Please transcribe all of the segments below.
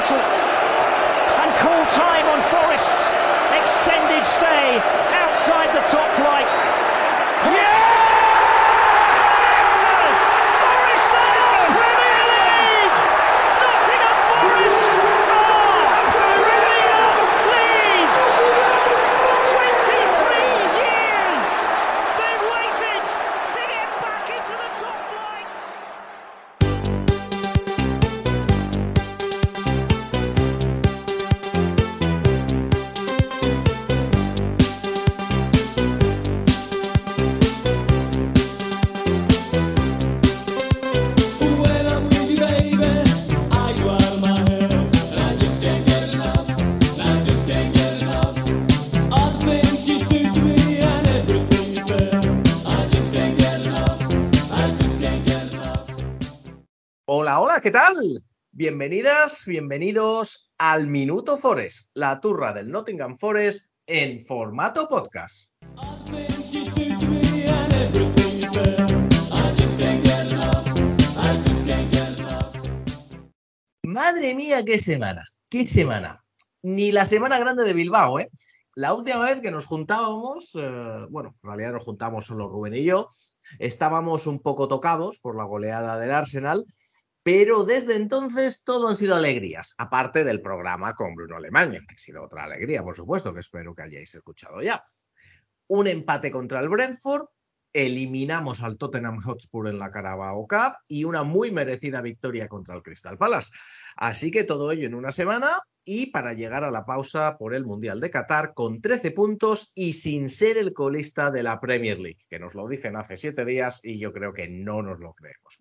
whistle and call time on Forest's extended stay outside the top Bienvenidas, bienvenidos al Minuto Forest, la turra del Nottingham Forest en formato podcast. Madre mía, qué semana, qué semana. Ni la semana grande de Bilbao, ¿eh? La última vez que nos juntábamos, eh, bueno, en realidad nos juntamos solo Rubén y yo, estábamos un poco tocados por la goleada del Arsenal, pero desde entonces todo han sido alegrías, aparte del programa con Bruno Alemania, que ha sido otra alegría, por supuesto, que espero que hayáis escuchado ya. Un empate contra el Brentford, eliminamos al Tottenham Hotspur en la Carabao Cup y una muy merecida victoria contra el Crystal Palace. Así que todo ello en una semana y para llegar a la pausa por el Mundial de Qatar con 13 puntos y sin ser el colista de la Premier League, que nos lo dicen hace siete días y yo creo que no nos lo creemos.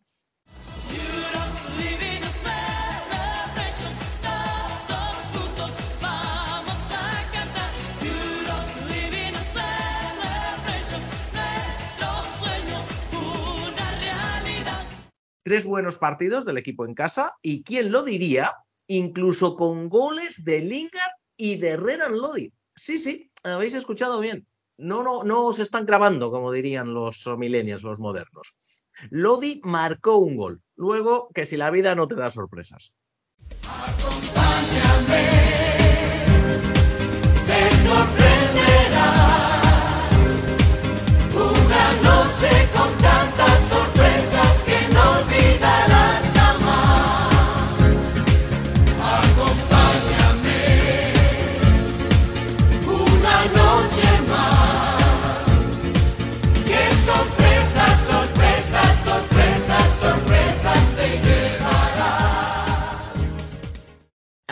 Tres buenos partidos del equipo en casa y quién lo diría, incluso con goles de Lingard y de Renan Lodi. Sí, sí, habéis escuchado bien. No, no, no os están grabando, como dirían los millennials, los modernos. Lodi marcó un gol. Luego, que si la vida no te da sorpresas.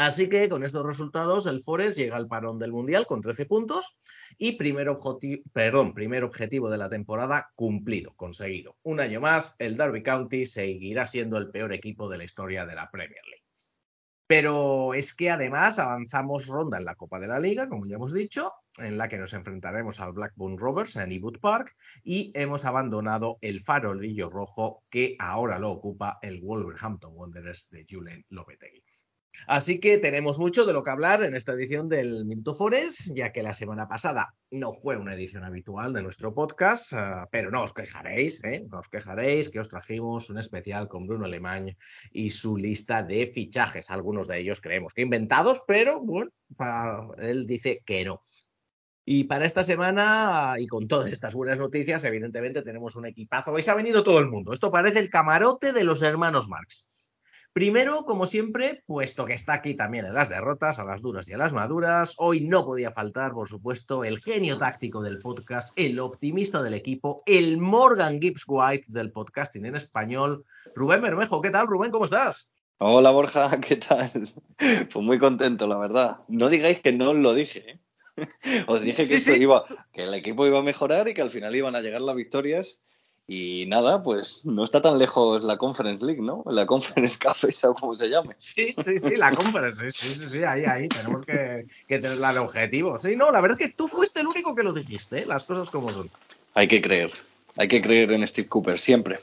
Así que con estos resultados, el Forest llega al parón del Mundial con 13 puntos y primer, objetivo de la temporada cumplido, conseguido. Un año más, el Derby County seguirá siendo el peor equipo de la historia de la Premier League. Pero es que además avanzamos ronda en la Copa de la Liga, como ya hemos dicho, en la que nos enfrentaremos al Blackburn Rovers en Ewood Park y hemos abandonado el farolillo rojo que ahora lo ocupa el Wolverhampton Wanderers de Julen Lopetegui. Así que tenemos mucho de lo que hablar en esta edición del Minuto Forest, ya que la semana pasada no fue una edición habitual de nuestro podcast, ah, pero no os quejaréis, ¿eh? no os quejaréis que os trajimos un especial con Bruno Alemán y su lista de fichajes. Algunos de ellos creemos que inventados, pero bueno, pa- él dice que no. Y para esta semana, y con todas estas buenas noticias, evidentemente tenemos un equipazo. Hoy se ha venido todo el mundo. Esto parece el camarote de los hermanos Marx. Primero, como siempre, puesto que está aquí también en las derrotas, a las duras y a las maduras, hoy no podía faltar, por supuesto, el genio táctico del podcast, el optimista del equipo, el Morgan Gibbs White del podcasting en español, Rubén Bermejo. ¿Qué tal, Rubén? ¿Cómo estás? Hola Borja, ¿qué tal? Pues muy contento, la verdad. No digáis que no os lo dije, ¿eh? Os dije que, Sí, esto sí. iba, que el equipo iba a mejorar y que al final iban a llegar las victorias. Y nada, pues no está tan lejos la Conference League, ¿no? La Conference esa o como se llame. Sí, sí, sí, la conference, sí, sí, sí, ahí, ahí, tenemos que, que tenerla de objetivo. Sí, no, la verdad es que tú fuiste el único que lo dijiste, ¿eh? las cosas como son. Hay que creer, hay que creer en Steve Cooper, siempre.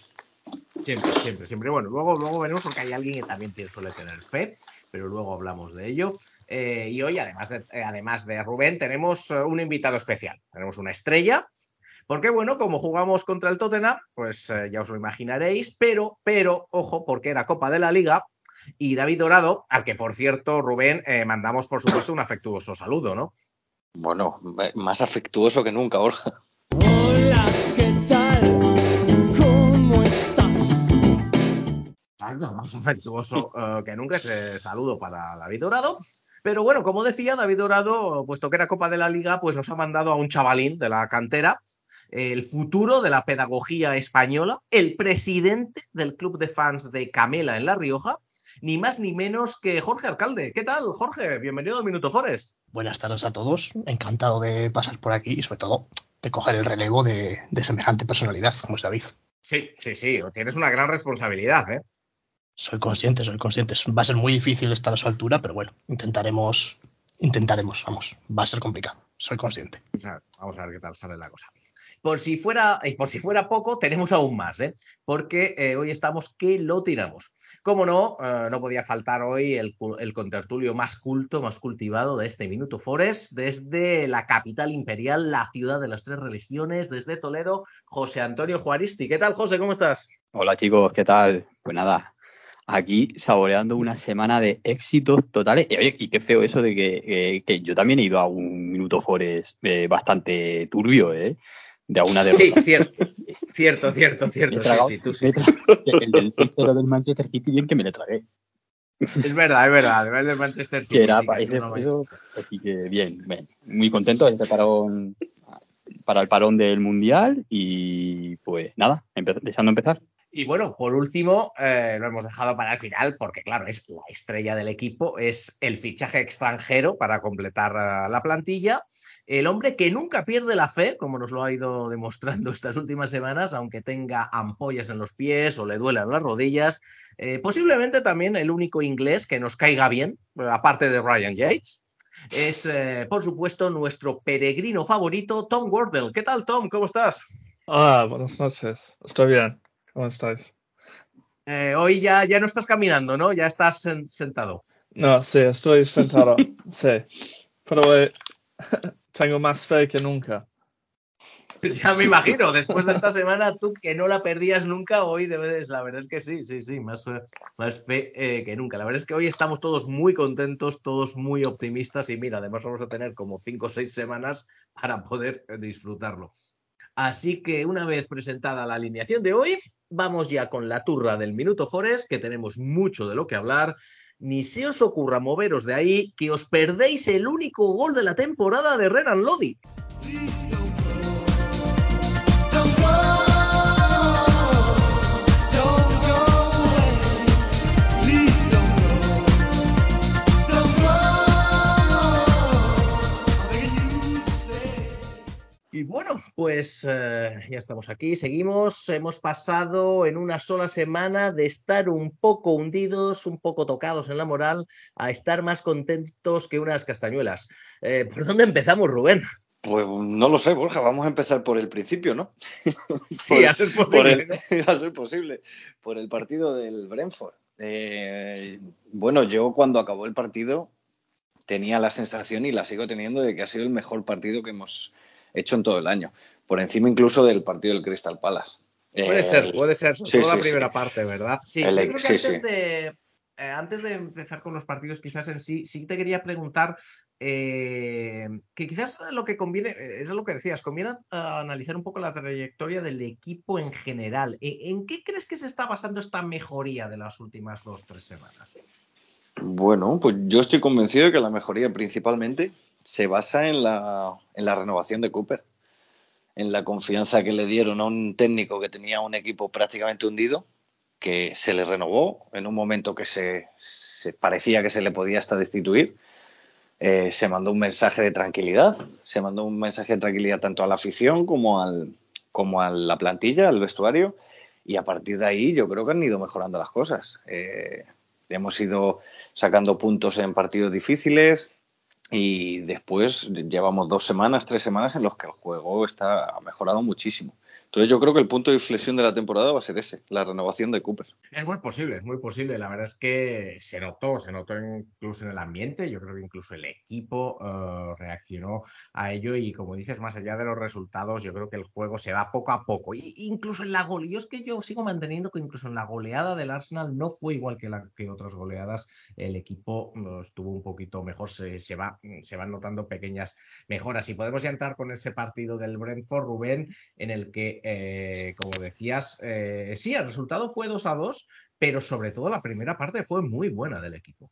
Siempre, siempre, siempre. Bueno, luego, luego veremos porque hay alguien que también tiene- suele tener fe, pero luego hablamos de ello. Eh, y hoy, además de, eh, además de Rubén, tenemos eh, un invitado especial. Tenemos una estrella. Porque, bueno, como jugamos contra el Tottenham, pues eh, ya os lo imaginaréis, pero, pero, ojo, porque era Copa de la Liga, y David Dorado, al que por cierto, Rubén, eh, mandamos por supuesto un afectuoso saludo, ¿no? Bueno, más afectuoso que nunca, Borja. Hola, ¿qué tal? ¿Cómo estás? Exacto, más afectuoso eh, que nunca ese saludo para David Dorado. Pero bueno, como decía, David Dorado, puesto que era Copa de la Liga, pues nos ha mandado a un chavalín de la cantera, el futuro de la pedagogía española, el presidente del club de fans de Camela en La Rioja, ni más ni menos que Jorge Alcalde. ¿Qué tal, Jorge? Bienvenido al Minuto Forest. Buenas tardes a todos, encantado de pasar por aquí y sobre todo de coger el relevo de, de semejante personalidad como es David. Sí, sí, sí, tienes una gran responsabilidad, ¿eh? Soy consciente, soy consciente. Va a ser muy difícil estar a su altura, pero bueno, intentaremos, intentaremos, vamos, va a ser complicado, soy consciente. Vamos a ver qué tal sale la cosa. Por si fuera, y por si fuera poco, tenemos aún más, ¿eh? porque eh, hoy estamos que lo tiramos. Como no, eh, no podía faltar hoy el, el contertulio más culto, más cultivado de este Minuto Forest, desde la capital imperial, la ciudad de las tres religiones, desde Toledo, José Antonio Juaristi. ¿Qué tal, José? ¿Cómo estás? Hola chicos, ¿qué tal? Pues nada, aquí saboreando una semana de éxitos totales. Y, oye, y qué feo eso de que, eh, que yo también he ido a un Minuto Forest eh, bastante turbio, ¿eh? De alguna de Sí, cierto, cierto, cierto, cierto. Sí, sí, tú sí. El del 0 del Manchester City, bien que me le tragué. Es verdad, es verdad. El del Manchester City. Que era sí, que una así que bien, bien. Muy contento de este parón para el parón del Mundial y pues nada, empe- deseando empezar. Y bueno, por último, eh, lo hemos dejado para el final porque, claro, es la estrella del equipo, es el fichaje extranjero para completar eh, la plantilla. El hombre que nunca pierde la fe, como nos lo ha ido demostrando estas últimas semanas, aunque tenga ampollas en los pies o le duelan las rodillas. Eh, posiblemente también el único inglés que nos caiga bien, aparte de Ryan Yates. Es, eh, por supuesto, nuestro peregrino favorito, Tom Wardle. ¿Qué tal, Tom? ¿Cómo estás? Ah, buenas noches. Estoy bien. ¿Cómo estáis? Eh, hoy ya, ya no estás caminando, ¿no? Ya estás sen- sentado. No, sí, estoy sentado. sí. Pero eh, tengo más fe que nunca. Ya me imagino, después de esta semana, tú que no la perdías nunca, hoy debes, la verdad es que sí, sí, sí, más, más fe eh, que nunca. La verdad es que hoy estamos todos muy contentos, todos muy optimistas y mira, además vamos a tener como cinco o seis semanas para poder eh, disfrutarlo. Así que una vez presentada la alineación de hoy, vamos ya con la turra del Minuto Forest, que tenemos mucho de lo que hablar. Ni se os ocurra moveros de ahí, que os perdéis el único gol de la temporada de Renan Lodi. Y bueno, pues eh, ya estamos aquí, seguimos. Hemos pasado en una sola semana de estar un poco hundidos, un poco tocados en la moral, a estar más contentos que unas castañuelas. Eh, ¿Por dónde empezamos, Rubén? Pues no lo sé, Borja, vamos a empezar por el principio, ¿no? Sí, Por- a ser por posible. el, ¿no? a ser posible, por el partido del Brentford. Eh, Bueno, yo cuando acabó el partido tenía la sensación y la sigo teniendo de que ha sido el mejor partido que hemos hecho en todo el año, por encima incluso del partido del Crystal Palace. Puede Eh, ser, puede ser, sobre sí, todo la primera sí. parte, ¿verdad? Sí, El yo creo que sí, antes sí. de. eh, antes de empezar con los partidos, quizás en sí, sí te quería preguntar eh, que quizás lo que conviene, eh, es lo que decías, conviene analizar un poco la trayectoria del equipo en general. ¿En, en qué crees que se está basando esta mejoría de las últimas dos tres semanas? Bueno, pues yo estoy convencido de que la mejoría principalmente se basa en la, en la renovación de Cooper, en la confianza que le dieron a un técnico que tenía un equipo prácticamente hundido, que se le renovó en un momento que se, parecía que se le podía hasta destituir. Eh, se mandó un mensaje de tranquilidad, se mandó un mensaje de tranquilidad tanto a la afición como, al, como a la plantilla, al vestuario, y a partir de ahí yo creo que han ido mejorando las cosas. Eh, hemos ido sacando puntos en partidos difíciles y después llevamos dos semanas, tres semanas en los que el juego está ha mejorado muchísimo. Entonces yo creo que el punto de inflexión de la temporada va a ser ese, la renovación de Cooper. Es muy posible, es muy posible. La verdad es que se notó, se notó incluso en el ambiente. Yo creo que incluso el equipo uh, reaccionó a ello y como dices, más allá de los resultados, yo creo que el juego se va poco a poco. Y, incluso en la goleada, yo es que yo sigo manteniendo que incluso en la goleada del Arsenal no fue igual que, la, otras goleadas. El equipo estuvo un poquito mejor, se, va, se van notando pequeñas mejoras. Y podemos ya entrar con ese partido del Brentford, Rubén, en el que eh, como decías, eh, sí, el resultado fue 2 a 2, pero sobre todo la primera parte fue muy buena del equipo.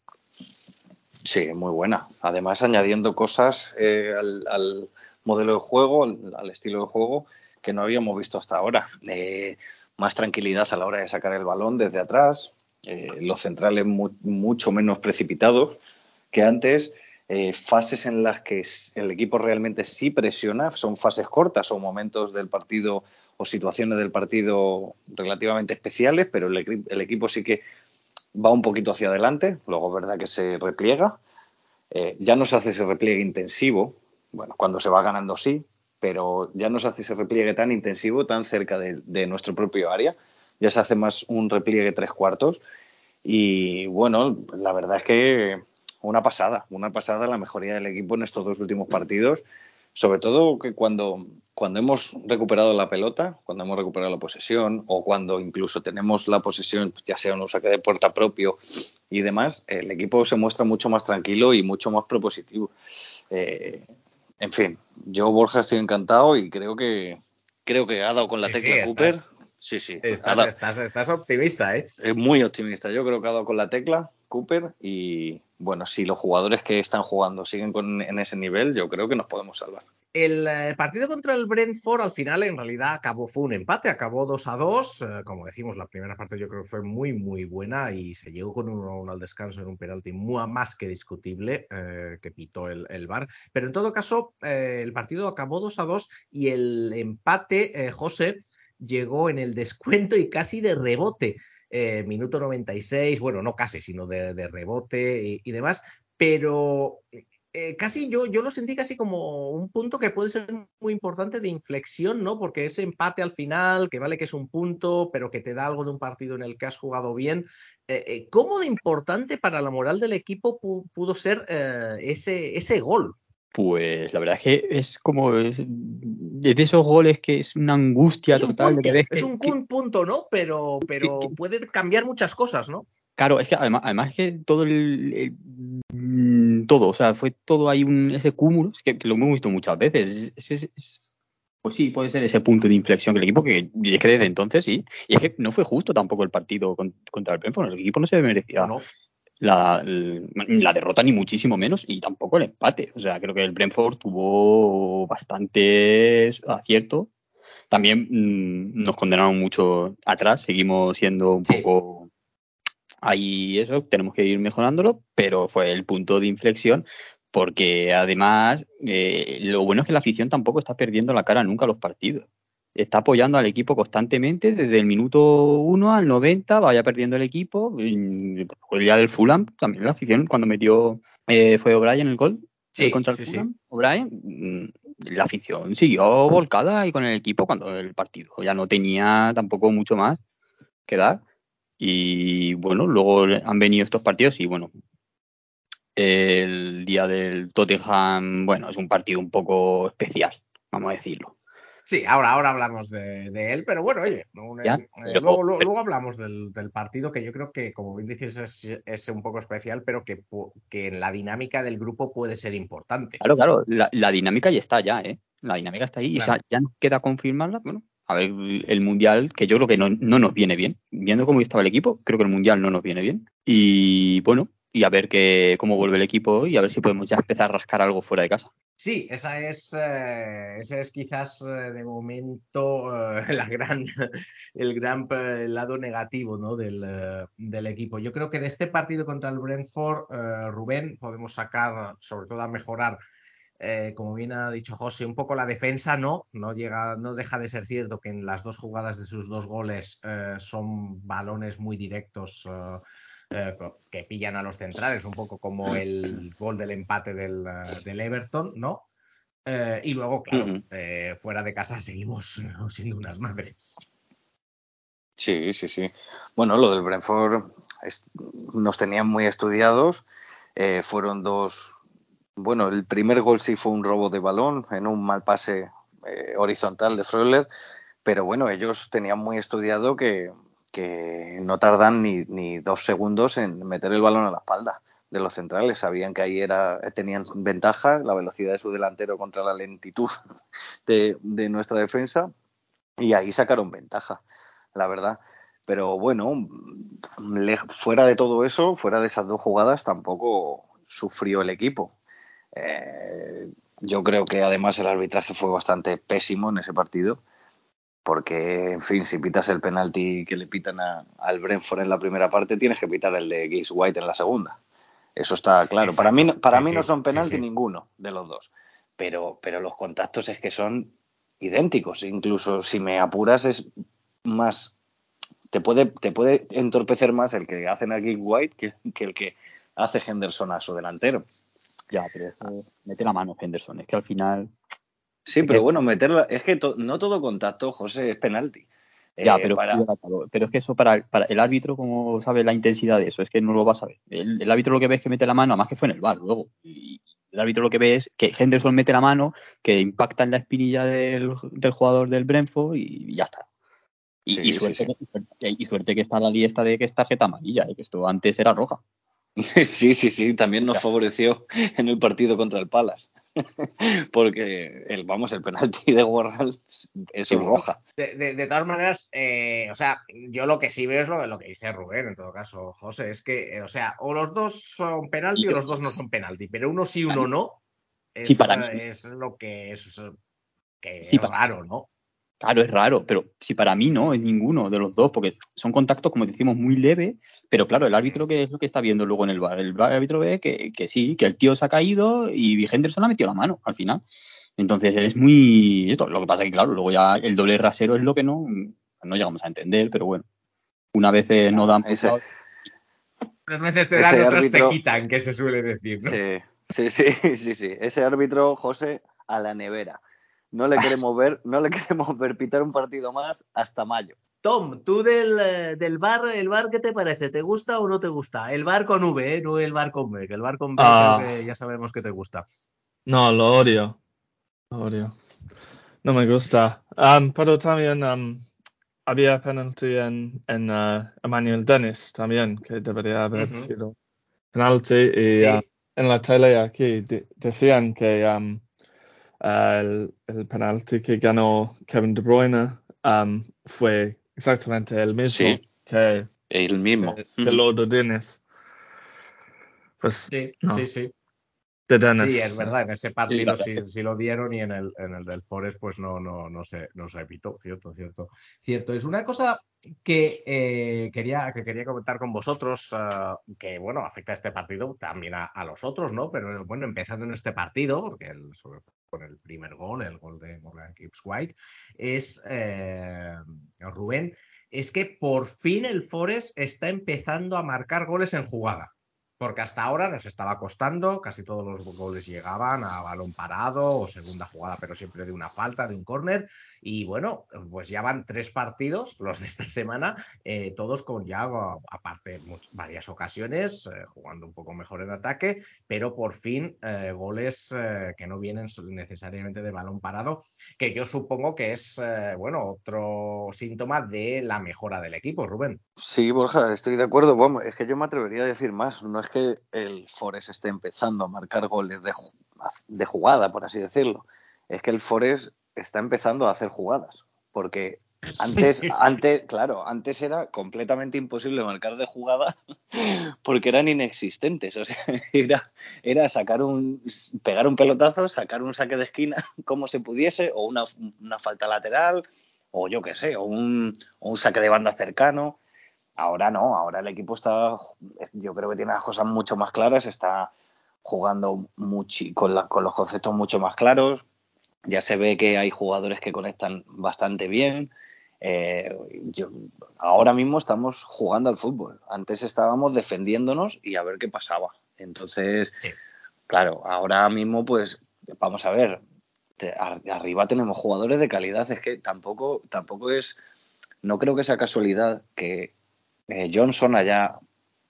Sí, muy buena. Además, añadiendo cosas eh, al, modelo de juego, al, estilo de juego que no habíamos visto hasta ahora. Más tranquilidad a la hora de sacar el balón desde atrás, los centrales mu mucho menos precipitados que antes. Fases en las que el equipo realmente sí presiona, son fases cortas o momentos del partido o situaciones del partido relativamente especiales, pero el, equipo sí que va un poquito hacia adelante, luego es verdad que se repliega, eh, ya no se hace ese repliegue intensivo, bueno, cuando se va ganando sí, pero ya no se hace ese repliegue tan intensivo, tan cerca de, de nuestro propio área, ya se hace más un repliegue tres cuartos. Y bueno, la verdad es que una pasada, una pasada la mejoría del equipo en estos dos últimos partidos. Sobre todo que cuando, cuando hemos recuperado la pelota, cuando hemos recuperado la posesión o cuando incluso tenemos la posesión, ya sea un saque de puerta propio y demás, el equipo se muestra mucho más tranquilo y mucho más propositivo. Eh, en fin, yo Borja estoy encantado y creo que creo que ha dado con la Sí, tecla sí, Cooper. estás- Sí, sí. Estás, dado- estás- estás optimista, ¿eh? es muy optimista. Yo creo que ha dado con la tecla Cooper y bueno, si los jugadores que están jugando siguen en ese nivel, yo creo que nos podemos salvar. El eh, partido contra el Brentford al final en realidad acabó, fue un empate, acabó 2 a 2. eh, como decimos, la primera parte yo creo que fue muy, muy buena y se llegó con 1 a 1 al descanso en un penalti más que discutible eh, que pitó el, el VAR. Pero en todo caso, el partido acabó 2 a 2 y el empate, José, llegó en el descuento y casi de rebote. Eh, minuto 96, bueno, no casi, sino de, rebote y, demás, pero eh, casi yo, yo lo sentí casi como un punto que puede ser muy importante de inflexión, ¿no? Porque ese empate al final, que vale que es un punto, pero que te da algo de un partido en el que has jugado bien, eh, ¿cómo de importante para la moral del equipo pu pudo ser ese, ese gol? Pues la verdad es que es como es de esos goles que es una angustia Es un total. de que es que- un que- punto, ¿no? Pero, pero que- puede cambiar muchas cosas, ¿no? Claro, es que además, además es que todo el, el- mm, todo, o sea, fue todo ahí un, ese cúmulo, que, que lo hemos visto muchas veces. Es- es- es- pues sí, puede ser ese punto de inflexión del equipo que y es que desde entonces sí. Y es que no fue justo tampoco el partido con- contra el Brentford. El equipo no se merecía No, la, derrota ni muchísimo menos y tampoco el empate. O sea, creo que el Brentford tuvo bastante acierto. También mm, nos condenaron mucho atrás, seguimos siendo un Sí. poco ahí eso, tenemos que ir mejorándolo, pero fue el punto de inflexión porque además eh, lo bueno es que la afición tampoco está perdiendo la cara nunca a los partidos. Está apoyando al equipo constantemente desde el minuto 1 al 90, vaya perdiendo el equipo. y, pues, El día del Fulham, también la afición cuando metió, eh, fue O'Brien el gol, Sí, eh, contra el sí, sí. Fulham, O'Brien, mm, la afición siguió volcada y con el equipo cuando el partido ya no tenía tampoco mucho más que dar. Y bueno, luego han venido estos partidos y bueno, el día del Tottenham, bueno, es un partido un poco especial, vamos a decirlo. Sí, ahora, ahora hablamos de, de él, pero bueno, oye, un- eh, pero- luego, luego, luego hablamos del, del partido que yo creo que, como bien dices, es, es un poco especial, pero que, que en la dinámica del grupo puede ser importante. Claro, claro, la, la dinámica ya está ya, ¿eh? La dinámica está ahí y ya nos queda confirmarla. Bueno, a ver, el Mundial, que yo creo que no, no nos viene bien. Viendo cómo estaba el equipo, creo que el Mundial no nos viene bien. Y bueno, y a ver que, cómo vuelve el equipo y a ver si podemos ya empezar a rascar algo fuera de casa. Sí, esa es, eh, es quizás eh, de momento eh, gran, el gran eh, lado negativo ¿no? del, del equipo. Yo creo que de este partido contra el Brentford, Rubén, podemos sacar, sobre todo a mejorar, como bien ha dicho José, un poco la defensa, no, no llega, no deja de ser cierto que en las dos jugadas de sus dos goles son balones muy directos. Eh, que pillan a los centrales, un poco como el gol del empate del, eh, del Everton, ¿no? Eh, y luego, claro, eh, fuera de casa seguimos siendo unas madres. Sí, sí, sí. Bueno, lo del Brentford es- nos tenían muy estudiados. fueron dos. Bueno, el primer gol sí fue un robo de balón en un mal pase horizontal de Freuler, pero bueno, ellos tenían muy estudiado que, que no tardan ni, ni dos segundos en meter el balón a la espalda de los centrales. Sabían que ahí era, tenían ventaja, la velocidad de su delantero contra la lentitud de, de nuestra defensa, y ahí sacaron ventaja, la verdad. Pero bueno, fuera de todo eso, fuera de esas dos jugadas, tampoco sufrió el equipo. Eh, yo creo que además el arbitraje fue bastante pésimo en ese partido, porque, en fin, si pitas el penalti que le pitan a- al Brentford en la primera parte, tienes que pitar el de Gibbs White en la segunda. Eso está claro. Para mí, para Sí, mí no son penalti sí. ninguno de los dos, pero, pero los contactos es que son idénticos. Incluso si me apuras es más te puede, te puede entorpecer más el que hacen a Gibbs White que, que el que hace Henderson a su delantero. Ya, pero es que mete la mano Henderson. Es que al final. Sí, pero bueno, meterla, es que to- no todo contacto, José, es penalti. Ya, Eh, pero, para, pero es que eso para, para el árbitro, como sabe la intensidad de eso, es que no lo va a saber. El, el árbitro lo que ve es que mete la mano, además que fue en el bar luego. Y el árbitro lo que ve es que Henderson mete la mano, que impacta en la espinilla del, del jugador del Brentford y, ya está. Y, Sí, y suerte, sí. Que, y suerte que está la lista de que es tarjeta amarilla, eh, que esto antes era roja. Sí, sí, sí, también nos favoreció en el partido contra el Palace. Porque el, vamos, el penalti de Warral es Sí, roja. De, de- de todas maneras, eh, o sea, yo lo que sí veo es lo, lo que dice Rubén, en todo caso, José, es que, eh, o sea, o los dos son penalti o los dos no son penalti, pero uno sí, uno no, es, Sí, para mí. es lo que es, que Sí, es para- raro, ¿no? Claro, es raro, pero si para mí no, es ninguno de los dos, porque son contactos, como decimos, muy leve, pero claro, el árbitro que es lo que está viendo luego en el bar, el árbitro ve que, que sí, que el tío se ha caído y Henderson ha metido la mano al final. Entonces es muy esto, lo que pasa es que claro, luego ya el doble rasero es lo que no, no llegamos a entender, pero bueno, una vez eh, no dan Ese- lado- Unas veces te dan, otras árbitro- te quitan, que se suele decir, ¿no? Sí, sí, sí, sí, sí. Ese árbitro, José, a la nevera. No le queremos ver, no le queremos ver pitar un partido más hasta mayo. Tom, tú del, eh, del bar, ¿el bar qué te parece? ¿Te gusta o no te gusta? El bar con V, ¿eh? no el bar con B, que el bar con B Ah. creo que ya sabemos que te gusta. No, lo odio. Lo odio. No me gusta. Um, pero también um, había penalti en, en uh, Emmanuel Dennis también, que debería haber sido penalti. Y Sí. uh, en la tele aquí de- decían que um, el, el penalti que ganó Kevin De Bruyne um, fue exactamente el mismo Sí. que, El mismo. que, que lo de Dennis. Pues Sí, no, sí, sí. de Dennis. Sí, es verdad, en ese partido sí, sí lo dieron y en el, en el del Forest pues no, no, no, se, no se evitó, cierto, cierto. Cierto, es una cosa que, eh, quería, que quería comentar con vosotros, ah, que bueno, afecta a este partido también a, a los otros, ¿no? Pero bueno, empezando en este partido, porque el, sobre con el primer gol, el gol de Morgan Gibbs White, es eh, Rubén, es que por fin el Forest está empezando a marcar goles en jugada. Porque hasta ahora nos estaba costando, casi todos los goles llegaban a balón parado o segunda jugada, pero siempre de una falta, de un córner. Y bueno, pues ya van tres partidos, los de esta semana, eh, todos con ya, aparte, varias ocasiones, eh, jugando un poco mejor en ataque, pero por fin eh, goles que no vienen necesariamente de balón parado, que yo supongo que es, bueno, otro síntoma de la mejora del equipo, Rubén. Sí, Borja, estoy de acuerdo. Vamos, es que yo me atrevería a decir más. No es que el Forest esté empezando a marcar goles de, de jugada, por así decirlo. Es que el Forest está empezando a hacer jugadas. Porque antes, sí. antes, claro, antes era completamente imposible marcar de jugada porque eran inexistentes. O sea, era, era sacar un, pegar un pelotazo, sacar un saque de esquina como se pudiese, o una, una falta lateral, o yo qué sé, o un, o un saque de banda cercano. Ahora no, ahora el equipo está, yo creo que tiene las cosas mucho más claras, está jugando muchi- con, la- con los conceptos mucho más claros. Ya se ve que hay jugadores que conectan bastante bien. Eh, yo- ahora mismo estamos jugando al fútbol. Antes estábamos defendiéndonos y a ver qué pasaba. Entonces, Sí. claro, ahora mismo, pues, vamos a ver. te- arriba tenemos jugadores de calidad. Es que tampoco, tampoco es. No creo que sea casualidad que eh, Johnson haya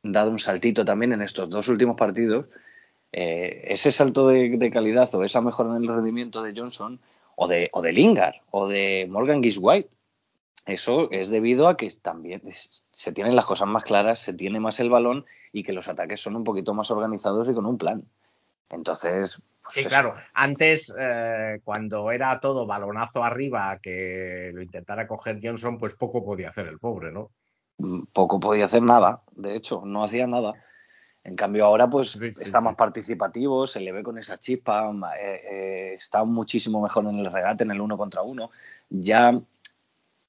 dado un saltito también en estos dos últimos partidos. Eh, ese salto de, de calidad o esa mejora en el rendimiento de Johnson o de, o de Lingard o de Morgan Gibbs White eso es debido a que también se tienen las cosas más claras, se tiene más el balón y que los ataques son un poquito más organizados y con un plan. Entonces, pues Sí, eso. claro. Antes, eh, cuando era todo balonazo arriba, que lo intentara coger Johnson, pues poco podía hacer el pobre, ¿no? Mm, poco podía hacer nada, de hecho, no hacía nada. En cambio ahora pues Sí, sí, está sí. más participativo, se le ve con esa chispa, eh, eh, está muchísimo mejor en el regate, en el uno contra uno. Ya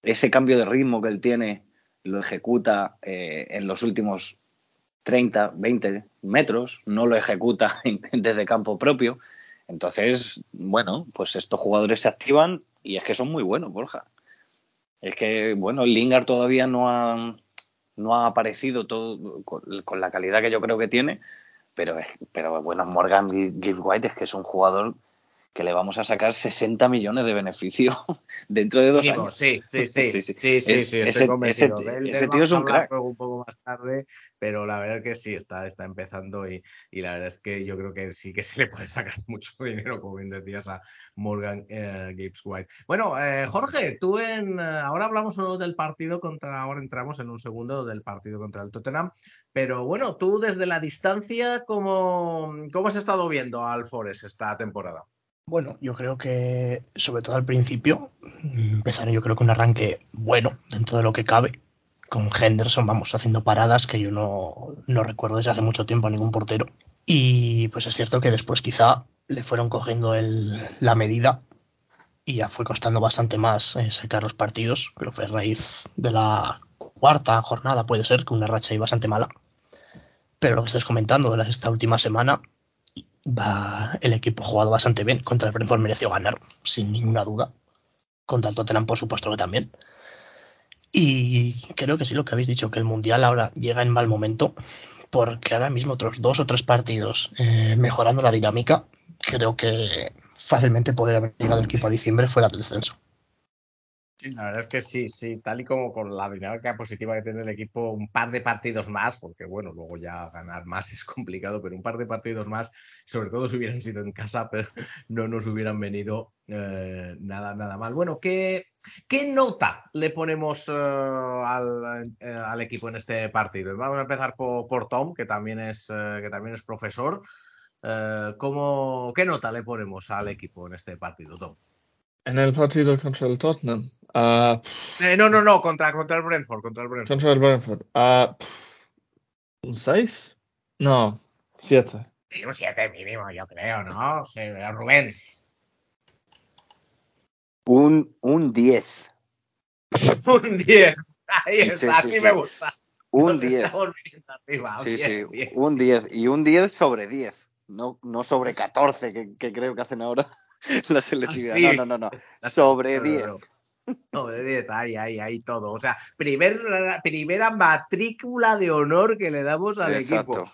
ese cambio de ritmo que él tiene lo ejecuta eh, en los últimos 30, 20 metros, no lo ejecuta en- desde campo propio. Entonces, bueno, pues estos jugadores se activan y es que son muy buenos, Borja. Es que, bueno, Lingard todavía no ha, no ha aparecido todo con, la calidad que yo creo que tiene, pero, pero bueno, Morgan Gibbs White es que es un jugador que le vamos a sacar 60 millones de beneficio dentro de dos años. sí, sí, sí, Sí, sí, sí. sí, Es- sí, estoy ese- convencido. ese- ese tío es un crack. un poco más tarde, pero la verdad es que sí, está, está empezando y, y la verdad es que yo creo que sí que se le puede sacar mucho dinero, como bien decías, a Morgan eh, Gibbs White. Bueno, eh, Jorge, tú en. eh, ahora hablamos solo del partido contra. Ahora entramos en un segundo del partido contra el Tottenham, pero bueno, tú desde la distancia, ¿cómo, cómo has estado viendo al Forest esta temporada? Bueno, yo creo que, sobre todo al principio, mm, empezaron yo creo que un arranque bueno dentro de lo que cabe. Con Henderson, vamos, haciendo paradas que yo no, no recuerdo desde hace mucho tiempo a ningún portero. Y pues es cierto que después quizá le fueron cogiendo el- la medida y ya fue costando bastante más eh, sacar los partidos. Creo que fue a raíz de la cuarta jornada, puede ser, que una racha ahí bastante mala. Pero lo que estás comentando de esta última semana, va, el equipo ha jugado bastante bien. Contra el Brentford mereció ganar, sin ninguna duda. Contra el Tottenham, por supuesto que también. Y creo que sí lo que habéis dicho, que el Mundial ahora llega en mal momento, porque ahora mismo otros dos o tres partidos eh, mejorando la dinámica, creo que fácilmente podría haber llegado el equipo a diciembre fuera del descenso. Sí, la verdad es que sí, sí, tal y como con la dinámica positiva que tiene el equipo, un par de partidos más, porque bueno, luego ya ganar más es complicado, pero un par de partidos más, sobre todo si hubieran sido en casa, pero no nos hubieran venido eh, nada, nada mal. Bueno, ¿qué, qué nota le ponemos eh, al, eh, al equipo en este partido? Vamos a empezar por, por Tom, que también es, que también es profesor. ¿cómo- ¿Qué nota le ponemos al equipo en este partido, Tom? En el partido contra el Tottenham. Ah, Eh, no, no, no, contra, contra el Brentford, contra el Brentford. contra el Brentford. ah, ¿Un 6? No, 7. Sí, un 7 mínimo, yo creo, ¿no? Sí, Rubén. Un, un 10. Un 10. Ahí Sí, está, sí, así sí. me gusta. Un Nos 10. estamos viniendo arriba. Sí, bien, un 10. Y un 10 sobre 10. No, no sobre 14, que, que creo que hacen ahora la selectividad. Ah. No, no, no, no. Sobre No, no, 10. No. Sobre 10, ahí, ahí, ahí todo. O sea, primer, primera matrícula de honor que le damos al Exacto. equipo.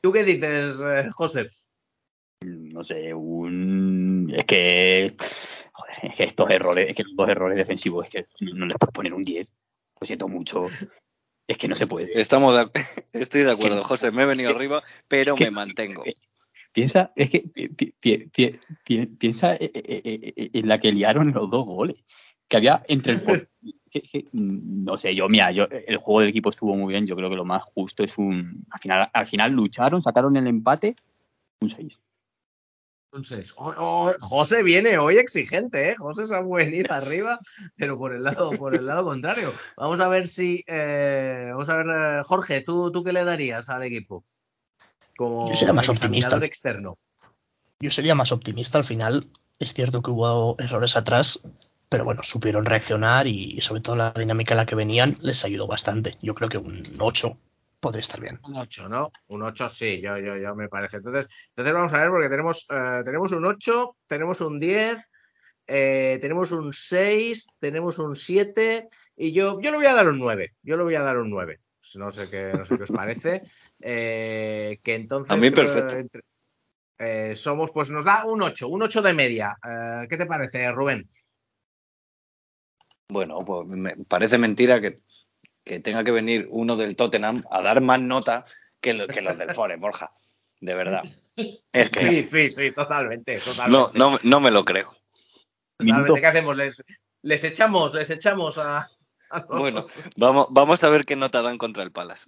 ¿Tú qué dices, eh, José? no sé, un. Es que. Joder, es que estos errores, es que los dos errores defensivos, es que no, les puedes poner un 10. Lo siento mucho. Es que no se puede. Estamos de, estoy de acuerdo. José. Me he venido que- arriba, pero que- me mantengo. Piensa, es que pi- pi- pi- pi- pi- piensa eh, eh, eh, eh, en la que liaron los dos goles. Que había entre el por- que- que, mm, no sé, yo, mira, yo el juego del equipo estuvo muy bien. Yo creo que lo más justo es un. Al final, al final lucharon, sacaron el empate, un 6. Entonces, oh, oh, José viene hoy exigente, ¿eh? José se ha venido arriba, pero por el lado, por el lado contrario. Vamos a ver si, eh, vamos a ver, eh, Jorge, ¿tú, ¿tú qué le darías al equipo? Como Yo sería más optimista. examinador externo. Yo sería más optimista al final. Es cierto que hubo errores atrás, pero bueno, supieron reaccionar y sobre todo la dinámica en la que venían les ayudó bastante. Yo creo que un 8 podría estar bien. Un 8, ¿no? Un 8 sí, yo, yo, yo me parece. Entonces, entonces vamos a ver, porque tenemos, eh, tenemos un 8, tenemos un 10, eh, tenemos un 6, tenemos un 7, y yo, yo le voy a dar un 9. Yo le voy a dar un 9. No sé qué, no sé qué os parece. Eh, que entonces. A mí creo perfecto. entre- Eh, somos, pues nos da un 8, un 8 de media. Eh, ¿Qué te parece, Rubén? Bueno, pues me parece mentira que, que tenga que venir uno del Tottenham a dar más nota que, lo- que los del Forest, Borja. De verdad. Es que Sí, sí, sí, totalmente. no, totalmente. no, no me lo creo. Totalmente. ¿Qué hacemos? Les, les echamos, les echamos a. a los- Bueno, vamos, vamos a ver qué nota dan contra el Palace.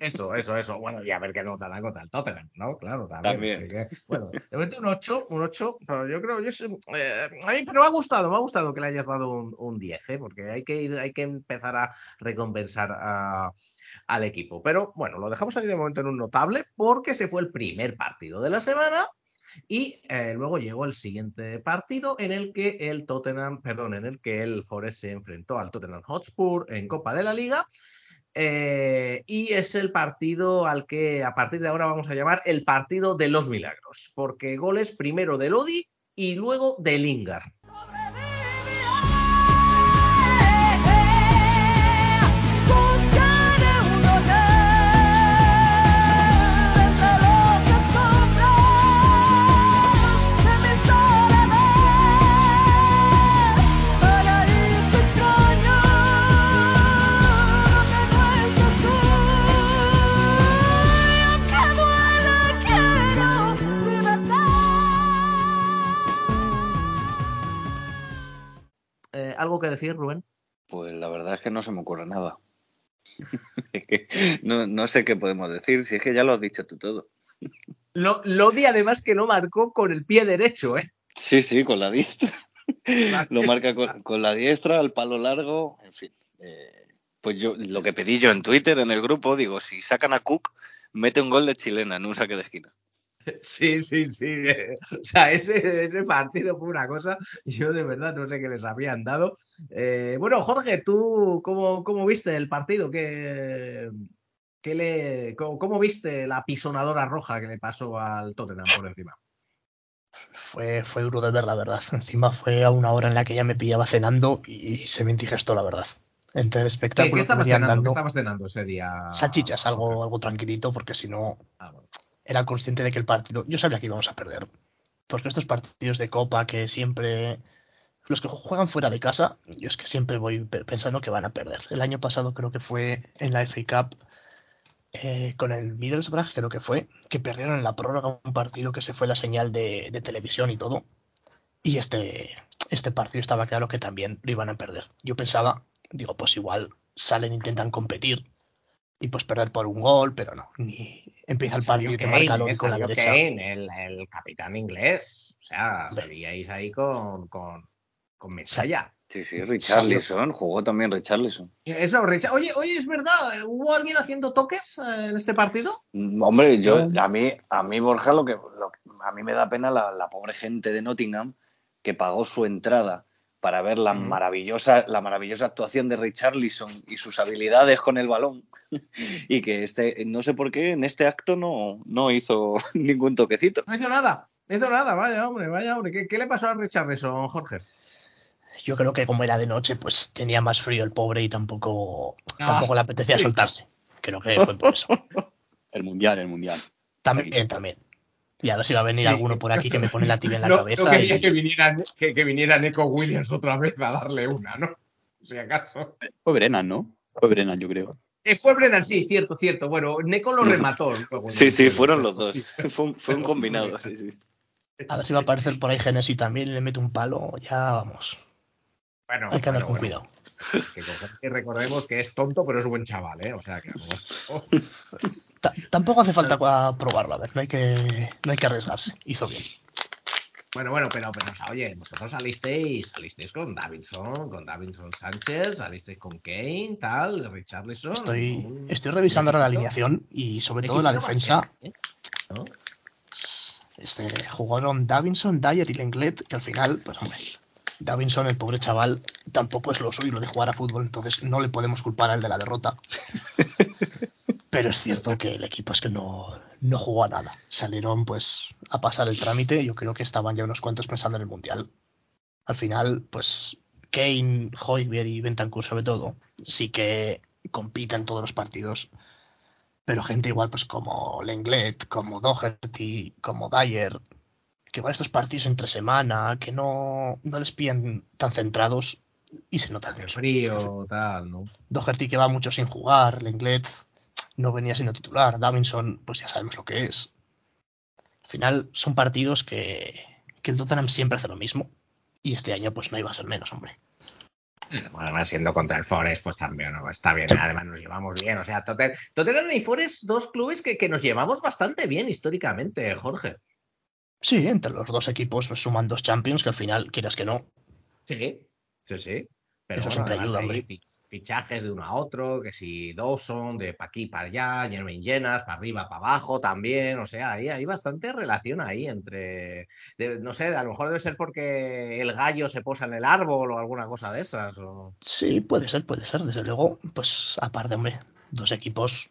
Eso, eso, eso. Bueno, y a ver qué nota dan contra el Tottenham, ¿no? Claro, también. También. así que, bueno, de momento un 8, un 8, pero yo creo, yo sé, eh, a mí, pero me ha gustado, me ha gustado que le hayas dado un, un 10, ¿eh? porque hay que, ir, hay que empezar a recompensar a- al equipo. Pero bueno, lo dejamos ahí de momento en un notable porque se fue el primer partido de la semana. Y eh, luego llegó el siguiente partido en el que el Tottenham, perdón, en el que el Forest se enfrentó al Tottenham Hotspur en Copa de la Liga. Eh, y es el partido al que a partir de ahora vamos a llamar el partido de los milagros, porque goles primero de Lodi y luego de Lingard. ¿Algo que decir, Rubén? Pues la verdad es que no se me ocurre nada. No, no sé qué podemos decir, si es que ya lo has dicho tú todo. Lo, Lodi además que no marcó con el pie derecho, ¿eh? Sí, sí, con la diestra. Lo marca con, con la diestra, al palo largo, en fin. Eh, pues yo, lo que pedí yo en Twitter, en el grupo, digo, si sacan a Cook, mete un gol de chilena en un saque de esquina. Sí, sí, sí. O sea, ese, ese partido fue una cosa, yo de verdad no sé qué les habían dado. Eh, bueno, Jorge, ¿tú cómo, cómo viste el partido? ¿Qué, qué le, cómo, cómo viste la pisonadora roja que le pasó al Tottenham por encima? Fue, fue duro de ver, la verdad. Encima fue a una hora en la que ya me pillaba cenando y se me indigestó, la verdad. Entre el ¿Qué, espectáculo qué que estabas cenando? ¿Qué dando, estabas cenando ese día? salchichas, algo, algo tranquilito, porque si no, Ah, bueno. Era consciente de que el partido, yo sabía que íbamos a perder. Porque estos partidos de copa que siempre, los que juegan fuera de casa, yo es que siempre voy pe- pensando que van a perder. El año pasado creo que fue en la FA Cup eh, con el Middlesbrough, creo que fue, que perdieron en la prórroga un partido que se fue la señal de, de televisión y todo. Y este, este partido estaba claro que también lo iban a perder. Yo pensaba, digo, pues igual salen, intentan competir y pues perder por un gol, pero no, ni empieza el partido y te marca Lodi con la derecha. Kane, el, el capitán inglés. O sea, salíais ahí con, con, con Mensaya. Sí, sí, Richarlison, jugó también Richarlison. Eso, Richard. Oye, oye, es verdad, ¿hubo alguien haciendo toques eh, en este partido? Mm, Hombre, yo, a mí, a mí Borja, lo que, lo que- a mí me da pena la, la pobre gente de Nottingham que pagó su entrada para ver la maravillosa, la maravillosa actuación de Richarlison y sus habilidades con el balón. y que este, no sé por qué, en este acto no, no hizo ningún toquecito. No hizo nada, no hizo nada, vaya hombre, vaya hombre. ¿Qué, qué le pasó a Richarlison, Jorge? Yo creo que como era de noche, pues tenía más frío el pobre y tampoco, Ah, tampoco le apetecía sí. soltarse. Creo que fue por eso. El mundial, el mundial. También, también. Y a ver si va a venir Sí. alguno por aquí que me pone la tibia en la no, cabeza. no quería y- que, viniera, que, que viniera Nico Williams otra vez a darle una, ¿no? Si acaso. Fue Brennan, ¿no? Fue Brennan, yo creo. Eh, fue Brennan, sí, cierto, cierto. Bueno, Neko lo remató. luego, Sí, sí, fueron los dos. Fue un, fue un combinado, sí, sí. A ver si va a aparecer por ahí Genesi también y le mete un palo. Ya vamos. Bueno, Hay que andar bueno, con bueno. cuidado. Que recordemos que es tonto, pero es buen chaval, ¿eh? O sea que. Ta- tampoco hace falta probarlo, a ver, no hay que, no hay que arriesgarse. Hizo bien. Bueno, bueno, pero, pero o sea, oye, vosotros salisteis, salisteis con Davidson, con Davidson Sánchez, salisteis con Kane, tal, Richarlison. Estoy, un- estoy revisando ahora la alineación y sobre todo la defensa. ¿eh? ¿No? Este, jugaron Davinson, Dyer y Lenglet, que al final, pues hombre, Davinson, el pobre chaval, tampoco es lo suyo lo de jugar a fútbol, entonces no le podemos culpar al de la derrota. Pero es cierto que el equipo es que no, no jugó a nada. Salieron pues a pasar el trámite, yo creo que estaban ya unos cuantos pensando en el Mundial. Al final, pues Kane, Hoybier y Bentancur sobre todo, sí que compiten todos los partidos. pero gente igual pues como Lenglet, como Doherty, como Dyer, que igual estos partidos entre semana, que no, no les pillan tan centrados y se nota mucho. frío, tal, ¿no? Doherty que va mucho sin jugar, Lenglet no venía siendo titular, Davinson pues ya sabemos lo que es. Al final son partidos que, que el Tottenham siempre hace lo mismo y este año pues no iba a ser menos, hombre. Además, siendo contra el Forest, pues también ¿no? está bien. Además, nos llevamos bien. O sea, Totten- Tottenham y Forest, dos clubes que, que nos llevamos bastante bien históricamente, Jorge. Sí, entre los dos equipos suman dos Champions que al final, quieras que no, Sí, sí, sí. Pero Eso bueno, siempre ayuda, hombre. fich- fichajes de uno a otro, que si Dawson, de pa' aquí para allá, Jermaine Llenas, para arriba, para abajo también. O sea, ahí hay bastante relación ahí entre. de- no sé, a lo mejor debe ser porque el gallo se posa en el árbol o alguna cosa de esas. O... Sí, puede ser, puede ser, desde luego. Pues aparte, hombre, dos equipos,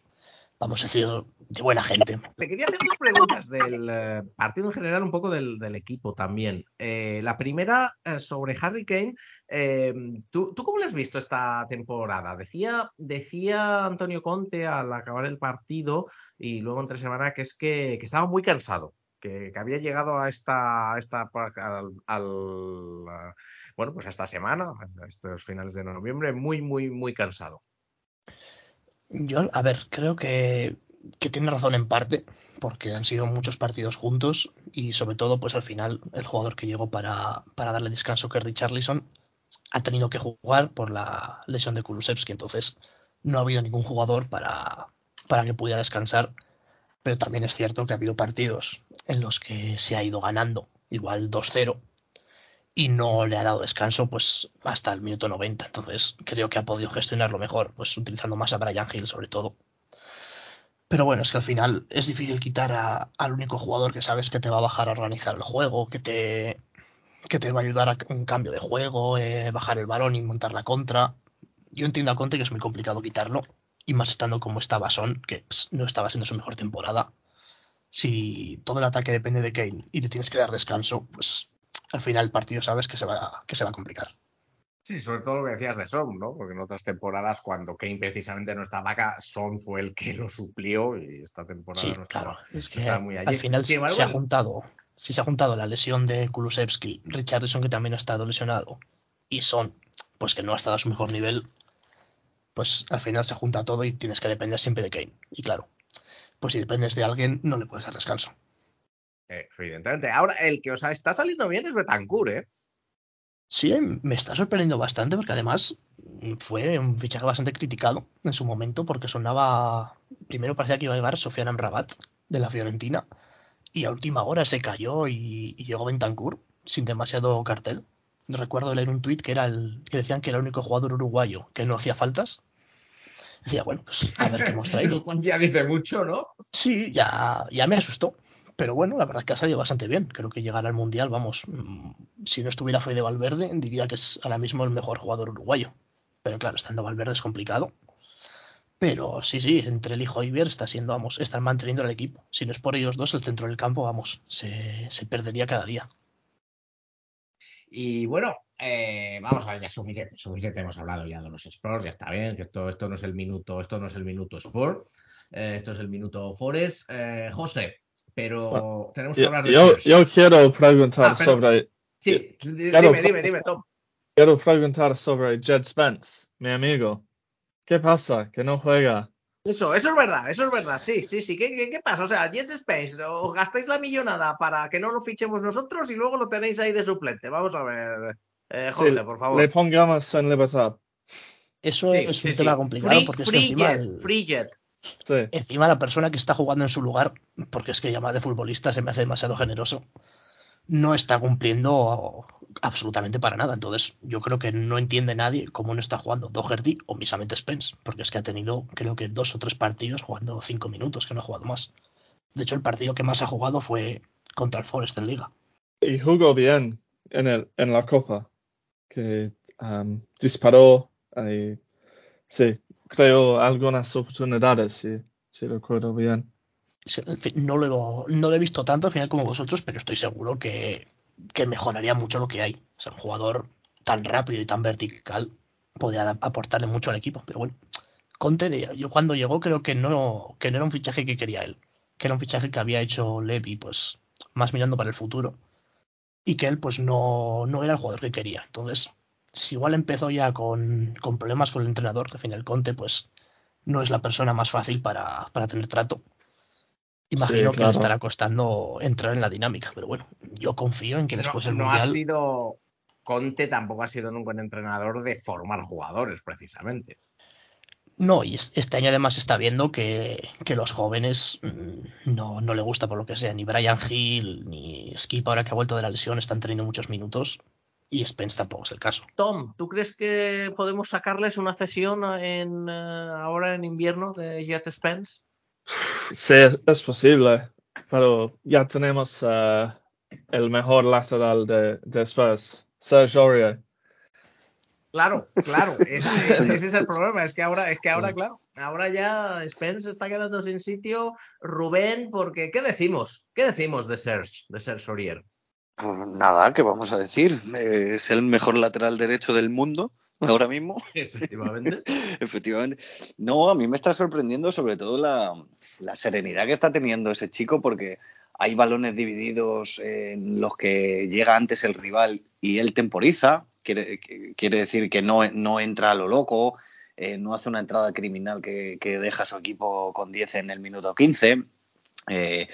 vamos a decir, de buena gente. Te quería hacer dos preguntas del eh, partido en general, un poco del, del equipo también. Eh, la primera eh, sobre Harry Kane. eh, ¿tú, ¿Tú cómo lo has visto esta temporada? Decía, decía Antonio Conte al acabar el partido y luego entre semana que es que, que estaba muy cansado. Que, que había llegado a esta, esta al, bueno, pues a esta semana, a estos finales de noviembre, muy, muy, muy cansado. Yo, a ver, creo que, que tiene razón en parte, porque han sido muchos partidos juntos y sobre todo, pues al final, el jugador que llegó para, para darle descanso, que es Richarlison, ha tenido que jugar por la lesión de Kulusevski, entonces no ha habido ningún jugador para, para que pudiera descansar. Pero también es cierto que ha habido partidos en los que se ha ido ganando, igual 2-0, y no le ha dado descanso pues hasta el minuto 90. Entonces creo que ha podido gestionarlo mejor, pues utilizando más a Brian Hill sobre todo. Pero bueno, es que al final es difícil quitar a- al único jugador que sabes que te va a bajar a organizar el juego, que te, que te va a ayudar a un cambio de juego, eh, bajar el balón y montar la contra. Yo entiendo a Conte que es muy complicado quitarlo, y más estando como estaba Son, que no estaba siendo su mejor temporada. Si todo el ataque depende de Kane y le tienes que dar descanso, pues al final el partido sabes que se va, que se va a complicar. Sí, sobre todo lo que decías de Son, ¿no? Porque en otras temporadas, cuando Kane precisamente no estaba acá, Son fue el que lo suplió y esta temporada Sí, no estaba. claro. Es que estaba muy allí. al final embargo, se ha juntado, si se ha juntado la lesión de Kulusevski, Richardson que también ha estado lesionado y Son, pues que no ha estado a su mejor nivel, pues al final se junta todo y tienes que depender siempre de Kane. Y claro, pues si dependes de alguien no le puedes dar descanso. Eh, evidentemente. Ahora, el que os está saliendo bien es Betancourt, ¿eh? Sí, me está sorprendiendo bastante porque además fue un fichaje bastante criticado en su momento porque sonaba, primero parecía que iba a llevar Sofiane Amrabat de la Fiorentina y a última hora se cayó y, y llegó Bentancur sin demasiado cartel. Recuerdo leer un tuit que era el que decían que era el único jugador uruguayo que no hacía faltas. Decía, bueno, pues a ver qué hemos traído. ya dice mucho, ¿no? Sí, ya, ya me asustó. Pero bueno, la verdad que ha salido bastante bien. Creo que llegar al Mundial, vamos, mm, si no estuviera Fede Valverde, diría que es ahora mismo el mejor jugador uruguayo. Pero claro, estando Valverde es complicado. Pero sí, sí, entre el hijo y Iber está siendo, vamos, están manteniendo el equipo. Si no es por ellos dos, el centro del campo, vamos, se, se perdería cada día. Y bueno, eh, vamos a ver, ya suficiente, suficiente hemos hablado ya de los sports, ya está bien, que esto, esto no es el minuto, esto no es el minuto sport, eh, esto es el minuto forest. Eh, José, pero tenemos que hablar de yo, yo quiero preguntar Ah, pero- sobre. Sí, dime, dime, dime, Tom. Quiero preguntar sobre Jed Spence, mi amigo. ¿Qué pasa? ¿Que no juega? Eso, eso es verdad, eso es verdad, sí, sí, sí. ¿Qué, qué, qué pasa? O sea, Jets Space, os gastáis la millonada para que no lo fichemos nosotros y luego lo tenéis ahí de suplente. Vamos a ver, eh, Jorge, Sí, por favor. Le pongamos en libertad. Eso Sí, es sí, un sí. tema complicado Free, porque es que free encima, jet, el- free jet. Sí. encima la persona que está jugando en su lugar, porque es que llamar de futbolista se me hace demasiado generoso, no está cumpliendo absolutamente para nada. Entonces, yo creo que no entiende nadie cómo no está jugando Doherty o misamente Spence, porque es que ha tenido, creo que dos o tres partidos jugando cinco minutos, que no ha jugado más. De hecho, el partido que más ha jugado fue contra el Forest en Liga. Y jugó bien en, el, en la Copa. Que um, disparó. y sí, creó algunas oportunidades, si, si recuerdo bien. No lo, no lo he visto tanto al final como vosotros, pero estoy seguro que, que mejoraría mucho lo que hay. O sea, un jugador tan rápido y tan vertical podría aportarle mucho al equipo. Pero bueno, Conte, yo cuando llegó creo que no, que no era un fichaje que quería él, que era un fichaje que había hecho Levy, pues más mirando para el futuro, y que él pues no, no era el jugador que quería. Entonces, si igual empezó ya con, con problemas con el entrenador, que al final Conte pues no es la persona más fácil para, para tener trato. Imagino Sí, que le estará costando entrar en la dinámica, pero bueno, yo confío en que después no, el no ha sido. Conte tampoco ha sido nunca un entrenador de formar jugadores, precisamente. No, y es- este año además está viendo que, que los jóvenes mm, no, no le gusta por lo que sea. Ni Brian Hill ni Skip, ahora que ha vuelto de la lesión, están teniendo muchos minutos. Y Spence tampoco es el caso. Tom, ¿tú crees que podemos sacarles una cesión en, eh, ahora en invierno de Jet Spence? Sí, es, posible, pero ya tenemos eh, el mejor lateral de, de Spurs, Serge Aurier. Claro, claro, ese, ese- ese es el problema, es que ahora, es que ahora, claro, ahora ya Spence está quedando sin sitio, Rubén, porque ¿qué decimos? ¿Qué decimos de Serge, de Serge Aurier? Pues nada, ¿qué vamos a decir? Es el mejor lateral derecho del mundo ahora mismo. Efectivamente. Efectivamente. No, a mí me está sorprendiendo sobre todo la, la serenidad que está teniendo ese chico porque hay balones divididos en los que llega antes el rival y él temporiza. Quiere, quiere decir que no, no entra a lo loco, eh, no hace una entrada criminal que, que deja a su equipo con 10 en el minuto 15. Eh,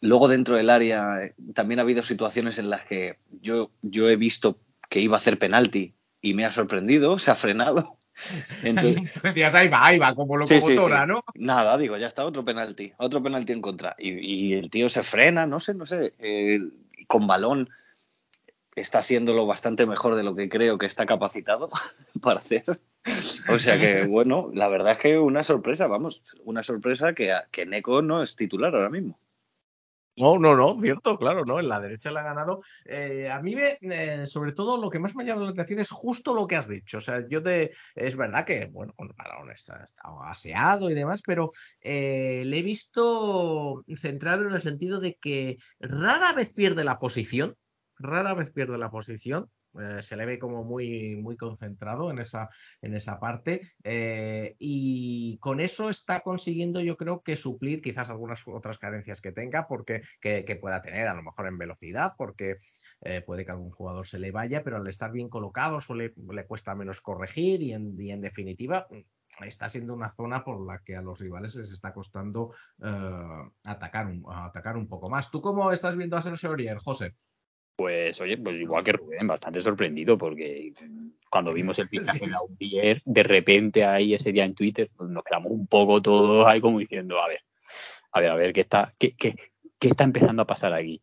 luego dentro del área eh, también ha habido situaciones en las que yo, yo he visto que iba a hacer penalti y me ha sorprendido, se ha frenado. Entonces, Decías, ahí va, ahí va, como Sí, sí, locomotora, sí. ¿no? nada, digo, ya está otro penalti, otro penalti en contra. Y, y el tío se frena, no sé, no sé, eh, con balón está haciéndolo bastante mejor de lo que creo que está capacitado para hacer. O sea que, bueno, la verdad es que una sorpresa, vamos, una sorpresa que, que Neko no es titular ahora mismo. No, no, no, cierto, claro, ¿no? En la derecha le ha ganado. Eh, a mí, me, eh, sobre todo, lo que más me llama la atención es justo lo que has dicho. O sea, yo te. Es verdad que, bueno, con el balón está, está aseado y demás, pero eh, le he visto centrado en el sentido de que rara vez pierde la posición. Rara vez pierde la posición. Eh, se le ve como muy, muy concentrado en esa, en esa parte. eh, y con eso está consiguiendo, yo creo, que suplir quizás algunas otras carencias que tenga, porque que, pueda tener, a lo mejor en velocidad, porque eh, puede que algún jugador se le vaya, pero al estar bien colocado suele, le cuesta menos corregir y en, y en definitiva mm, está siendo una zona por la que a los rivales les está costando eh, atacar, un, atacar un poco más. ¿Tú cómo estás viendo a Sergio Aurier, José? Pues oye, pues igual que Rubén, bastante sorprendido porque cuando vimos el fichaje de Aurier, de repente ahí ese día en Twitter, pues nos quedamos un poco todos ahí como diciendo, a ver, a ver, a ver, ¿qué está, qué, qué, qué está empezando a pasar aquí?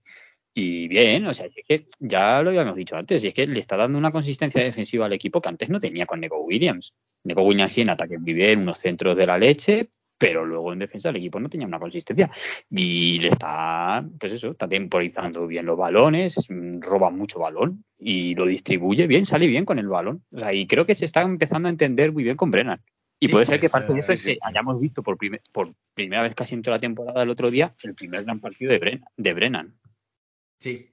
Y bien, o sea, es que ya lo habíamos dicho antes, y es que le está dando una consistencia defensiva al equipo que antes no tenía con Neko Williams. Neko Williams sí en ataque vive en unos centros de la leche, pero luego en defensa el equipo no tenía una consistencia. Y le está, pues eso, está temporizando bien los balones, roba mucho balón y lo distribuye bien, sale bien con el balón. O sea, y creo que se está empezando a entender muy bien con Brennan. Y Sí, puede ser que es, parte de eh, eso es sí, sí. que hayamos visto por, primer- por primera vez casi en toda la temporada el otro día el primer gran partido de Brennan. De Brennan. Sí.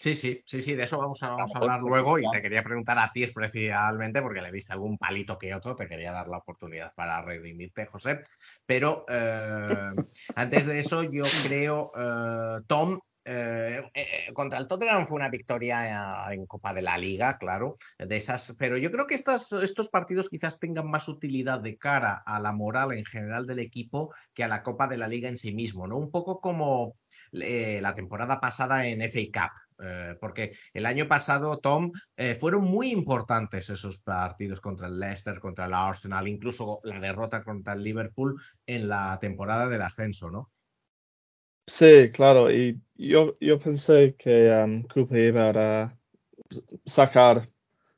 Sí, sí, sí, sí, de eso vamos a, vamos a hablar luego y te quería preguntar a ti especialmente porque le viste algún palito que otro, te quería dar la oportunidad para redimirte, José. Pero eh, antes de eso, yo creo, eh, Tom, eh, eh, contra el Tottenham fue una victoria en Copa de la Liga, claro, de esas, pero yo creo que estas, estos partidos quizás tengan más utilidad de cara a la moral en general del equipo que a la Copa de la Liga en sí mismo, ¿no? Un poco como eh, la temporada pasada en FA Cup, eh, porque el año pasado, Tom, eh, fueron muy importantes esos partidos contra el Leicester, contra el Arsenal, incluso la derrota contra el Liverpool en la temporada del ascenso, ¿no? Sí, claro, y yo, yo pensé que um, Cooper iba a sacar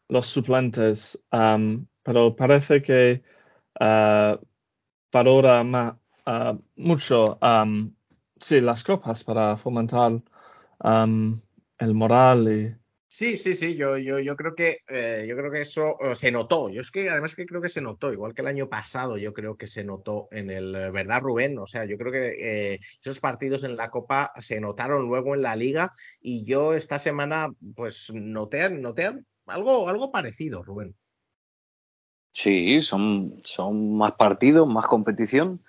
los suplentes, um, pero parece que uh, valora ma- uh, mucho um, sí, las copas para fomentar um, el moral y Sí, sí, sí, yo, yo, yo creo que eh, yo creo que eso eh, se notó. Yo es que además que creo que se notó, igual que el año pasado, yo creo que se notó en el, eh, ¿verdad, Rubén? O sea, yo creo que eh, esos partidos en la Copa se notaron luego en la Liga y yo esta semana, pues noté, noté algo, algo parecido, Rubén. Sí, son, son más partidos, más competición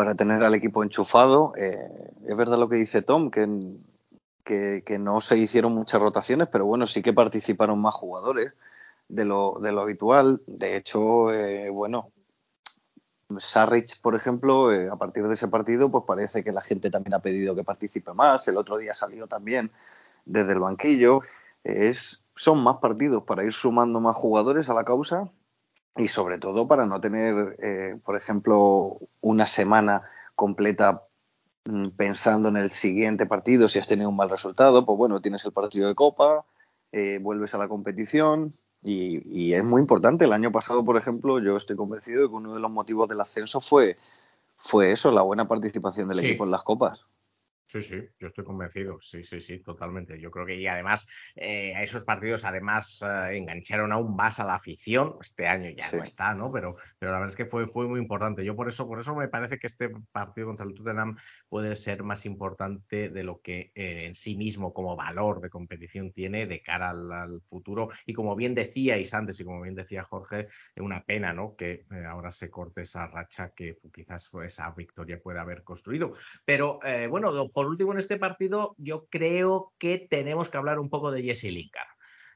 para tener al equipo enchufado. Eh, es verdad lo que dice Tom, que, no se hicieron muchas rotaciones, pero bueno, sí que participaron más jugadores de lo, habitual. De hecho, eh, bueno, Sarrich, por ejemplo, eh, a partir de ese partido, pues parece que la gente también ha pedido que participe más. El otro día salió también desde el banquillo. Son más partidos para ir sumando más jugadores a la causa y sobre todo para no tener, eh, por ejemplo, una semana completa mm, pensando en el siguiente partido, si has tenido un mal resultado, pues bueno, tienes el partido de Copa, eh, vuelves a la competición y, y es muy importante. El año pasado, por ejemplo, yo estoy convencido de que uno de los motivos del ascenso fue, fue eso, la buena participación del Sí. equipo en las copas. Sí, sí, yo estoy convencido. Sí, sí, sí, totalmente. Yo creo que y además eh, a esos partidos además eh, engancharon aún más a la afición. Este año ya Sí. no está, ¿no? Pero, pero la verdad es que fue, fue muy importante. Yo por eso, por eso me parece que este partido contra el Tottenham puede ser más importante de lo que eh, en sí mismo como valor de competición tiene de cara al, al futuro. Y como bien decíais antes y como bien decía Jorge, es una pena, ¿no? Que eh, ahora se corte esa racha que quizás esa victoria pueda haber construido. Pero eh, bueno, por último en este partido yo creo que tenemos que hablar un poco de Jesse Lingard.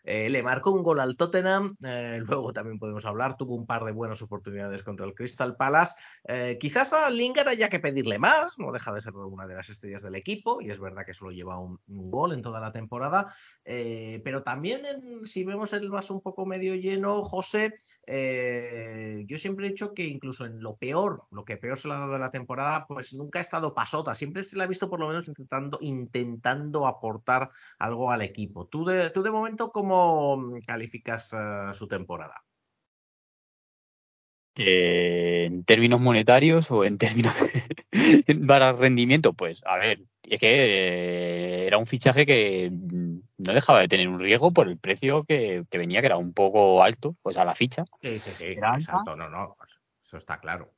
Eh, le marcó un gol al Tottenham, eh, luego también podemos hablar, tuvo un par de buenas oportunidades contra el Crystal Palace. Eh, quizás a Lingard haya que pedirle más, no deja de ser una de las estrellas del equipo y es verdad que solo lleva un, gol en toda la temporada, pero también si vemos el vaso un poco medio lleno, José, yo siempre he dicho que incluso en lo peor, lo que peor se le ha dado de la temporada, pues nunca ha estado pasota, siempre se la ha visto por lo menos intentando, intentando aportar algo al equipo. ¿Tú de, tú de momento cómo calificas eh, su temporada? Eh, en términos monetarios o en términos de- para rendimiento, pues a ver, es que eh, era un fichaje que mm, no dejaba de tener un riesgo por el precio que, que venía, que era un poco alto, pues a la ficha. Sí, sí, sí, alto, no, no, eso está claro.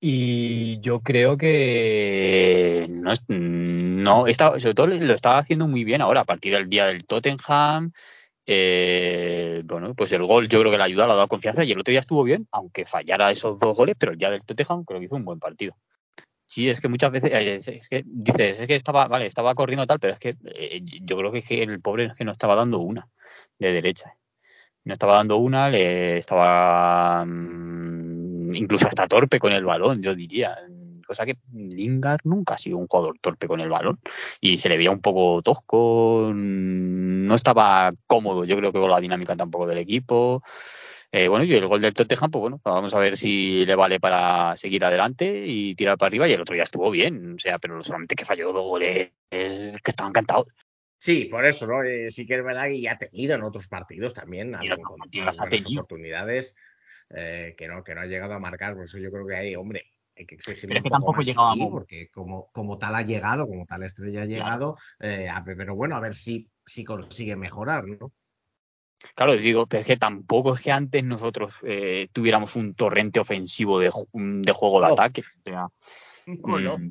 Y yo creo que no, no está, sobre todo lo estaba haciendo muy bien ahora, a partir del día del Tottenham. eh, bueno, pues el gol yo creo que le ayudó, le ha dado confianza y el otro día estuvo bien, aunque fallara esos dos goles, pero el día del Tottenham creo que hizo un buen partido. Sí, es que muchas veces eh, dices, es que estaba, vale, estaba corriendo tal, pero es que eh, yo creo que, que el pobre es que no estaba dando una de derecha. No estaba dando una, le estaba mm, incluso hasta torpe con el balón, yo diría. Cosa que Lingard nunca ha sido un jugador torpe con el balón y se le veía un poco tosco, no estaba cómodo, yo creo que con la dinámica tampoco del equipo. Eh, bueno, y el gol del Tottenham, pues bueno, vamos a ver si le vale para seguir adelante y tirar para arriba. Y el otro día estuvo bien, o sea, pero solamente que falló dos goles que estaban cantados. Sí, por eso, ¿no? Eh, sí que es verdad que ya ha tenido en otros partidos también Y en algo, otros con partidos unas las ha buenas tenido. oportunidades eh, que, no, que no ha llegado a marcar. Por eso yo creo que hay, hombre, hay que exigirle un que poco más aquí, porque como, como tal ha llegado, como tal estrella ha Claro. llegado, eh, a pero bueno, a ver si, si consigue mejorar, ¿no? Claro, digo, pero es que tampoco es que antes nosotros eh, tuviéramos un torrente ofensivo de, de juego de No. ataque. O sea, mm,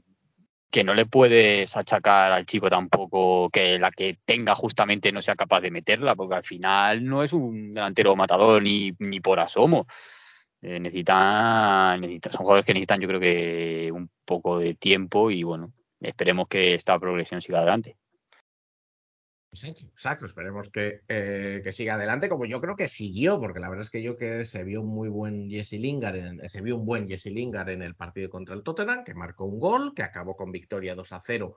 que no le puedes achacar al chico tampoco que la que tenga justamente no sea capaz de meterla, porque al final no es un delantero matador ni, ni por asomo. Eh, necesita, necesita, son jugadores que necesitan, yo creo que un poco de tiempo y bueno, esperemos que esta progresión siga adelante. Exacto. Esperemos que, eh, que siga adelante, como yo creo que siguió, porque la verdad es que yo que se vio un muy buen Jesse Lingard, en, se vio un buen Jesse Lingard en el partido contra el Tottenham, que marcó un gol, que acabó con victoria 2 a 0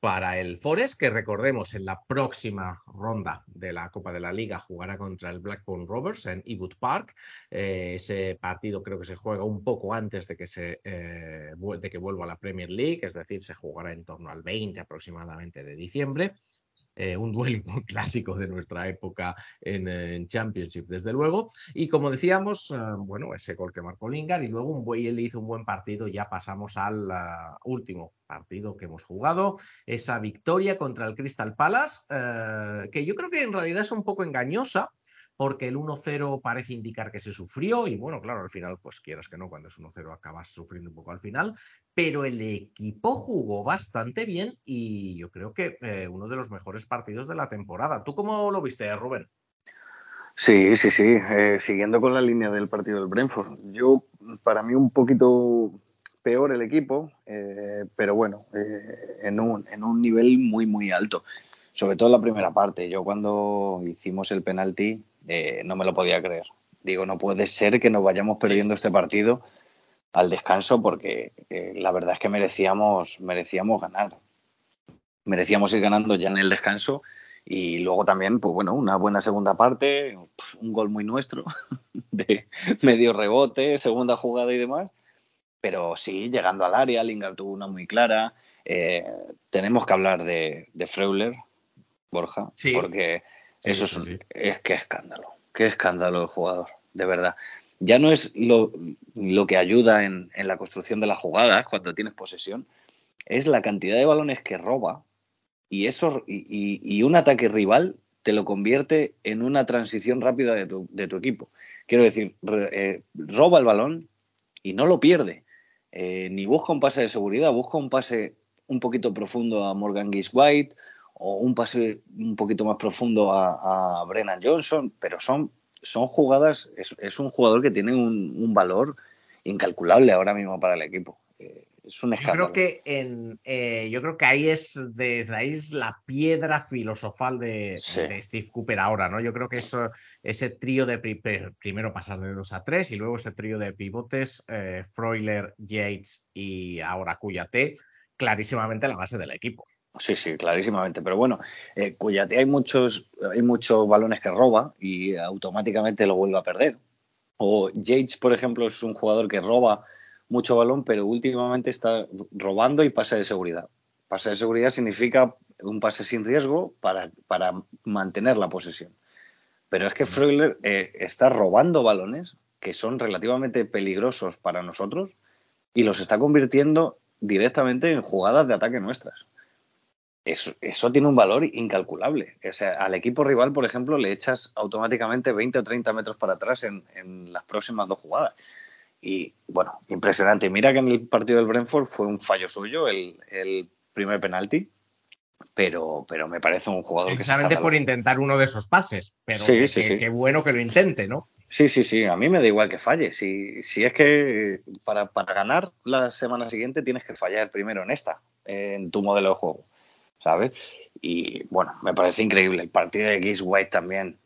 para el Forest, que recordemos en la próxima ronda de la Copa de la Liga jugará contra el Blackburn Rovers en Ewood Park. Eh, ese partido creo que se juega un poco antes de que, se, eh, de que vuelva a la Premier League, es decir, se jugará en torno al 20 aproximadamente de diciembre. Eh, un duelo muy clásico de nuestra época en, eh, en Championship, desde luego. Y como decíamos, eh, bueno, ese gol que marcó Lingard y luego un buen, él hizo un buen partido. Ya pasamos al ah, último partido que hemos jugado, esa victoria contra el Crystal Palace, eh, que yo creo que en realidad es un poco engañosa. Porque el 1-0 parece indicar que se sufrió, y bueno, claro, al final, pues quieras que no, cuando es 1-0 acabas sufriendo un poco al final, pero el equipo jugó bastante bien y yo creo que eh, uno de los mejores partidos de la temporada. ¿Tú cómo lo viste, Rubén? Sí, sí, sí. Eh, siguiendo con la línea del partido del Brentford. Yo, para mí, un poquito peor el equipo, eh, pero bueno, en, un, en un nivel muy, muy alto. Sobre todo en la primera parte. Yo cuando hicimos el penalti eh, no me lo podía creer. Digo, no puede ser que nos vayamos perdiendo este partido al descanso porque eh, la verdad es que merecíamos, merecíamos ganar. Merecíamos ir ganando ya en el descanso y luego también, pues bueno, una buena segunda parte, un gol muy nuestro, de medio rebote, segunda jugada y demás. Pero sí, llegando al área, Lingard tuvo una muy clara. Eh, tenemos que hablar de, de Freuler, Borja, Sí. porque Sí, eso es, un- sí. es que escándalo, qué escándalo el jugador, de verdad. Ya no es lo, lo que ayuda en, en la construcción de las jugadas cuando tienes posesión, es la cantidad de balones que roba y eso y, y- y un ataque rival te lo convierte en una transición rápida de tu, de tu equipo. Quiero decir, re- eh, roba el balón y no lo pierde. Eh, ni busca un pase de seguridad, busca un pase un poquito profundo a Morgan Gibbs White o un pase un poquito más profundo a, a Brennan Johnson, pero son, son jugadas, es, es un jugador que tiene un, un valor incalculable ahora mismo para el equipo. Eh, es un Yo escándalo. creo que en, eh, yo creo que ahí es desde ahí es la piedra filosofal de, Sí. de Steve Cooper ahora, ¿no? Yo creo que eso, ese trío de primero pasar de 2 a 3 y luego ese trío de pivotes, eh, Freuler, Yates y ahora Cuyate, clarísimamente la base del equipo. Sí, sí, clarísimamente. Pero bueno, eh, Cuyate hay muchos, hay muchos balones que roba y automáticamente lo vuelve a perder. O Yates, por ejemplo, es un jugador que roba mucho balón, pero últimamente está robando y pase de seguridad. Pase de seguridad significa un pase sin riesgo para, para mantener la posesión. Pero es que Freuler eh, está robando balones que son relativamente peligrosos para nosotros y los está convirtiendo directamente en jugadas de ataque nuestras. Eso, eso tiene un valor incalculable. O sea, al equipo rival, por ejemplo, le echas automáticamente 20 o 30 metros para atrás en, en las próximas dos jugadas. Y bueno, impresionante. Mira que en el partido del Brentford fue un fallo suyo el, el primer penalti, pero, pero me parece un jugador que Precisamente por intentar uno de esos pases, pero Sí, que, sí, sí. que bueno que lo intente, ¿no? Sí, sí, sí, a mí me da igual que falle. Si, si es que para, para ganar la semana siguiente tienes que fallar primero en esta, en tu modelo de juego, ¿sabes? Y bueno, me parece increíble. El partido de Gibbs White también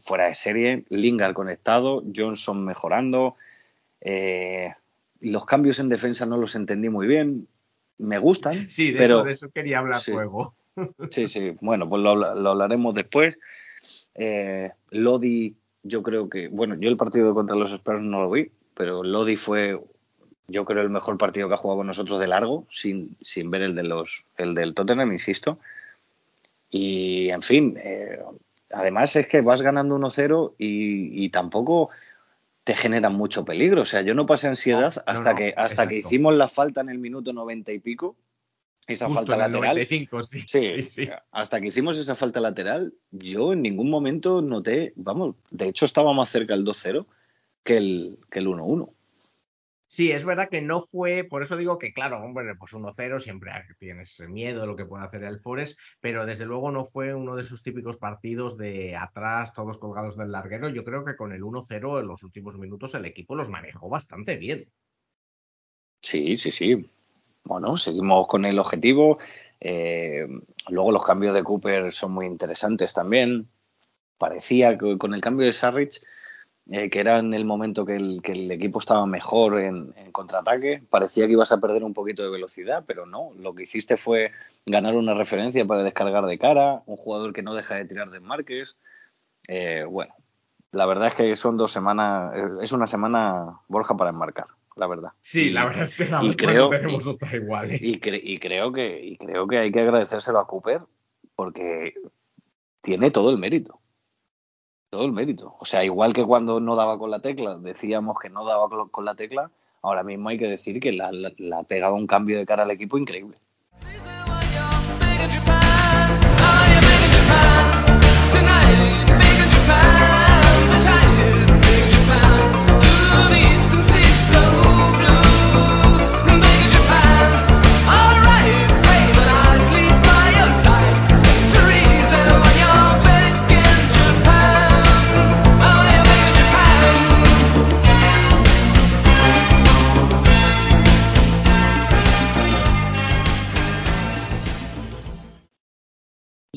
fuera de serie, Lingard conectado, Johnson mejorando. eh, los cambios en defensa no los entendí muy bien. Me gustan, Sí, de, pero eso, de eso quería hablar sí. luego. Sí, sí, bueno, pues lo hablaremos después. Eh, Lodi, yo creo que, bueno, yo el partido contra los Spurs no lo vi, pero Lodi fue, yo creo, el mejor partido que ha jugado con nosotros de largo, sin, sin ver el, de los, el del Tottenham, insisto. Y, en fin, eh, además es que vas ganando 1-0 y, y tampoco te generan mucho peligro. O sea, yo no pasé ansiedad No, hasta, no, que, hasta que hicimos la falta en el minuto 90 y pico, esa Justo falta en el lateral. 95, sí. Sí, sí, sí. hasta que hicimos esa falta lateral, yo en ningún momento noté, vamos, de hecho estaba más cerca el 2-0 que el, que el 1-1. Sí, es verdad que no fue, por eso digo que, claro, hombre, pues 1-0 siempre tienes miedo de lo que puede hacer el Forest, pero desde luego no fue uno de esos típicos partidos de atrás, todos colgados del larguero. Yo creo que con el 1-0 en los últimos minutos el equipo los manejó bastante bien. Sí, sí, sí. Bueno, seguimos con el objetivo. Eh, luego los cambios de Cooper son muy interesantes también. Parecía que con el cambio de Sarrich, eh, que era en el momento que el, que el equipo estaba mejor en, en contraataque, parecía que ibas a perder un poquito de velocidad, pero no. Lo que hiciste fue ganar una referencia para descargar de cara, un jugador que no deja de tirar desmarques. Eh, bueno, la verdad es que son dos semanas, eh, es una semana Borja para enmarcar, la verdad. Sí, la verdad es que a y creo- tenemos y- otra igual. ¿eh? y, cre- y creo que, y creo que hay que agradecérselo a Cooper porque tiene todo el mérito. Todo el mérito. O sea, igual que cuando no daba con la tecla, decíamos que no daba con la tecla, ahora mismo hay que decir que la ha pegado un cambio de cara al equipo increíble.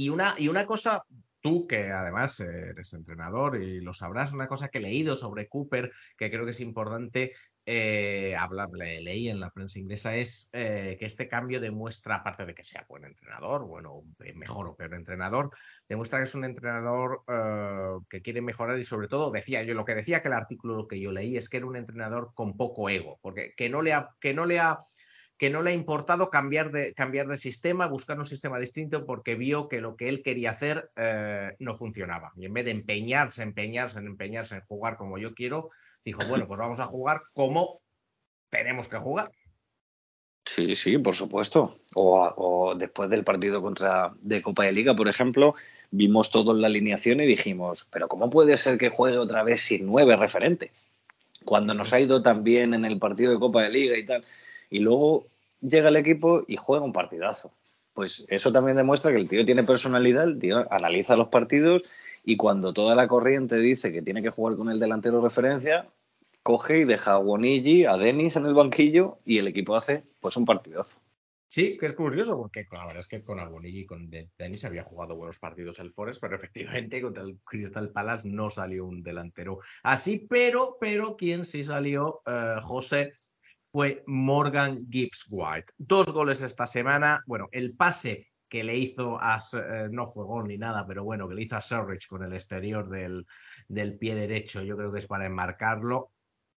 Y una, y una cosa, tú que además eres entrenador y lo sabrás, una cosa que he leído sobre Cooper, que creo que es importante eh, habla, le- leí en la prensa inglesa, es eh, que este cambio demuestra, aparte de que sea buen entrenador, bueno, mejor o peor entrenador, demuestra que es un entrenador eh, que quiere mejorar y sobre todo, decía yo, lo que decía que el artículo que yo leí es que era un entrenador con poco ego, porque que no le que no le ha que no le ha importado cambiar de, cambiar de sistema, buscar un sistema distinto porque vio que lo que él quería hacer eh, no funcionaba. Y en vez de empeñarse, empeñarse, en empeñarse en jugar como yo quiero, dijo, bueno, pues vamos a jugar como tenemos que jugar. Sí, sí, por supuesto. O, o después del partido contra de Copa de Liga, por ejemplo, vimos todo en la alineación y dijimos, pero ¿cómo puede ser que juegue otra vez sin nueve referente? Cuando nos ha ido tan bien en el partido de Copa de Liga y tal. Y luego llega el equipo y juega un partidazo. Pues eso también demuestra que el tío tiene personalidad, el tío analiza los partidos y cuando toda la corriente dice que tiene que jugar con el delantero referencia, coge y deja a Bonigi, a Denis en el banquillo y el equipo hace pues un partidazo. Sí, que es curioso, porque la verdad es que con Albonigi y con De- Denis había jugado buenos partidos el Forest, pero efectivamente contra el Crystal Palace no salió un delantero así, pero, pero quien sí salió, eh, José, fue Morgan Gibbs White. Dos goles esta semana. Bueno, el pase que le hizo a, eh, no fue gol ni nada, pero bueno, que le hizo a Surridge con el exterior del, del pie derecho, yo creo que es para enmarcarlo.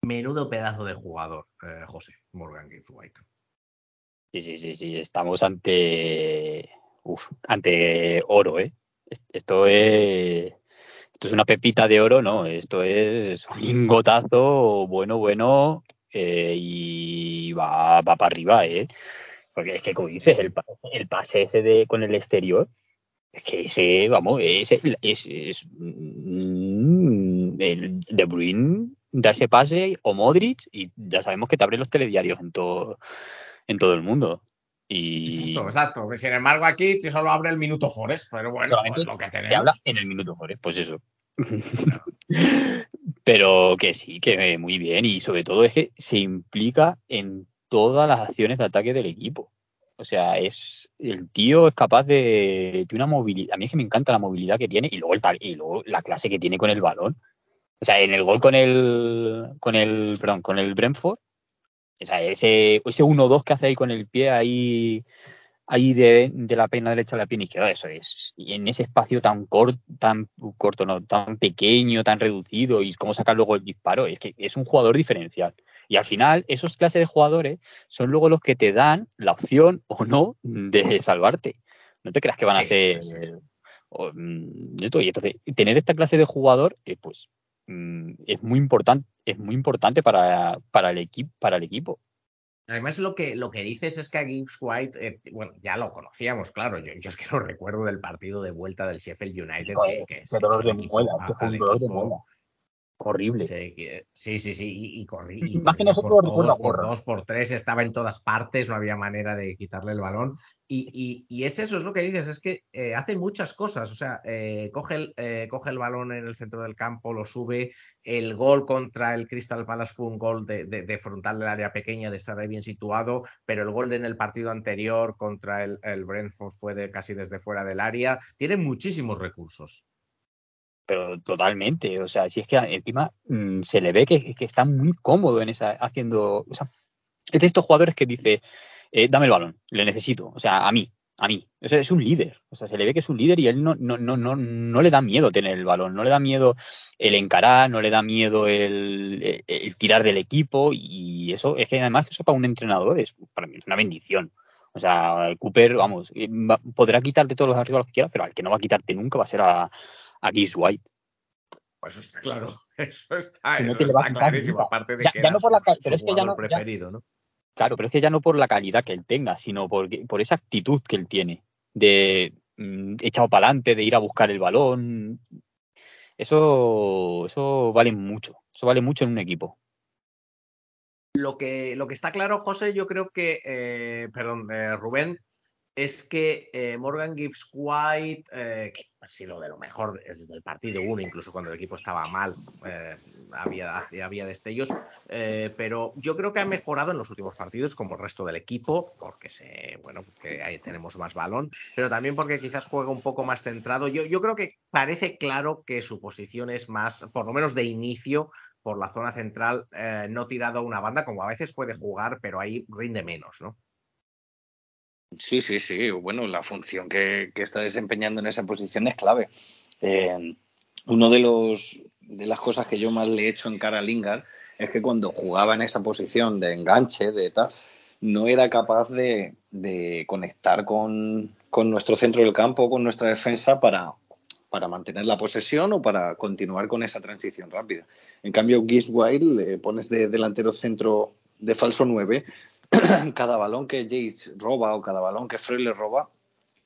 Menudo pedazo de jugador, eh, José, Morgan Gibbs White. Sí, sí, sí, sí. Estamos ante. Uf, ante oro, ¿eh? Est- Esto es. Esto es una pepita de oro, ¿no? Esto es un lingotazo bueno, bueno. Eh, y va, va para arriba, ¿eh? Porque es que, como dices, el, el pase ese de, con el exterior, es que ese, vamos, es, el- es, es, mm, el De Bruyne da ese pase o Modric y ya sabemos que te abre los telediarios en todo, en todo el mundo. Y Exacto, exacto. Sin embargo, aquí te solo abre el minuto Forest, pero bueno, pues lo que te habla tenemos. en el minuto Forest, pues eso. Pero que sí, que muy bien. Y sobre todo es que se implica en todas las acciones de ataque del equipo. O sea, es el tío es capaz de, de una movilidad. A mí es que me encanta la movilidad que tiene y luego el y luego la clase que tiene con el balón. O sea, en el gol con el con el perdón, con el Brentford, o sea, ese ese 1-2 que hace ahí con el pie ahí ahí de, de la pierna derecha a la pierna izquierda, eso es. Y en ese espacio tan corto, tan corto, no, tan pequeño, tan reducido, y cómo sacar luego el disparo, es que es un jugador diferencial. Y al final, esos clases de jugadores son luego los que te dan la opción o no de salvarte. No te creas que van a ser. sí, sí. o, mm, esto. Y entonces, tener esta clase de jugador, eh, pues, mm, es muy importante, es muy importante para, para el equipo, para el equipo. Además, lo que, lo que dices es que a Gibbs White, eh, bueno, ya lo conocíamos, claro. Yo, yo es que lo recuerdo del partido de vuelta del Sheffield United, que, Qué dolor de que dolor muela. Horrible. Sí, sí, sí, y, y corrí- más que corría nosotros por todos, por dos, por tres, estaba en todas partes, no había manera de quitarle el balón. Y, y- y es eso, es lo que dices, es que eh, hace muchas cosas, o sea, eh, coge, el, eh, coge el balón en el centro del campo, lo sube, el gol contra el Crystal Palace fue un gol de, de- de frontal del área pequeña, de estar ahí bien situado, pero el gol en el partido anterior contra el, el Brentford fue de casi desde fuera del área, tiene muchísimos recursos. Pero totalmente, o sea, si es que encima mm, se le ve que, que está muy cómodo en esa haciendo, o sea, es de estos jugadores que dice, eh, dame el balón, le necesito, o sea, a mí, a mí, o sea, es un líder, o sea, se le ve que es un líder y él no, no, no, no, no le da miedo tener el balón, no le da miedo el encarar, no le da miedo el, el tirar del equipo y eso, es que además eso para un entrenador es, para mí es una bendición. O sea, Cooper, vamos, eh, podrá quitarte todos los arriba que quiera, pero al que no va a quitarte nunca va a ser a, a Gibbs White. Pues eso está claro, eso está, no eso está clarísimo, aparte de Ya- que ya no por la su pero es que ya jugador no- ya- preferido, ¿no? Claro, pero es que ya no por la calidad que él tenga, sino por, por esa actitud que él tiene, de mm, echado para adelante, de ir a buscar el balón. Eso, eso vale mucho, eso vale mucho en un equipo. Lo que, lo que está claro, José, yo creo que, eh, perdón, eh, Rubén, es que eh, Morgan Gibbs White, eh, que ha sido de lo mejor desde el partido 1, incluso cuando el equipo estaba mal, eh, había, destellos, pero yo creo que ha mejorado en los últimos partidos como el resto del equipo, porque se, bueno, que ahí tenemos más balón, pero también porque quizás juega un poco más centrado. Yo, yo creo que parece claro que su posición es más, por lo menos de inicio, por la zona central, no tirado a una banda, como a veces puede jugar, pero ahí rinde menos, ¿no? Sí, sí, sí. Bueno, la función que, que está desempeñando en esa posición es clave. Eh, uno de los de las cosas que yo más le he hecho en cara a Lingard es que cuando jugaba en esa posición de enganche, de tal, no era capaz de, de conectar con, con nuestro centro del campo, con nuestra defensa para, para mantener la posesión o para continuar con esa transición rápida. En cambio, Gibbs White le pones de delantero centro de falso 9, cada balón que Jace roba o cada balón que Freuler roba,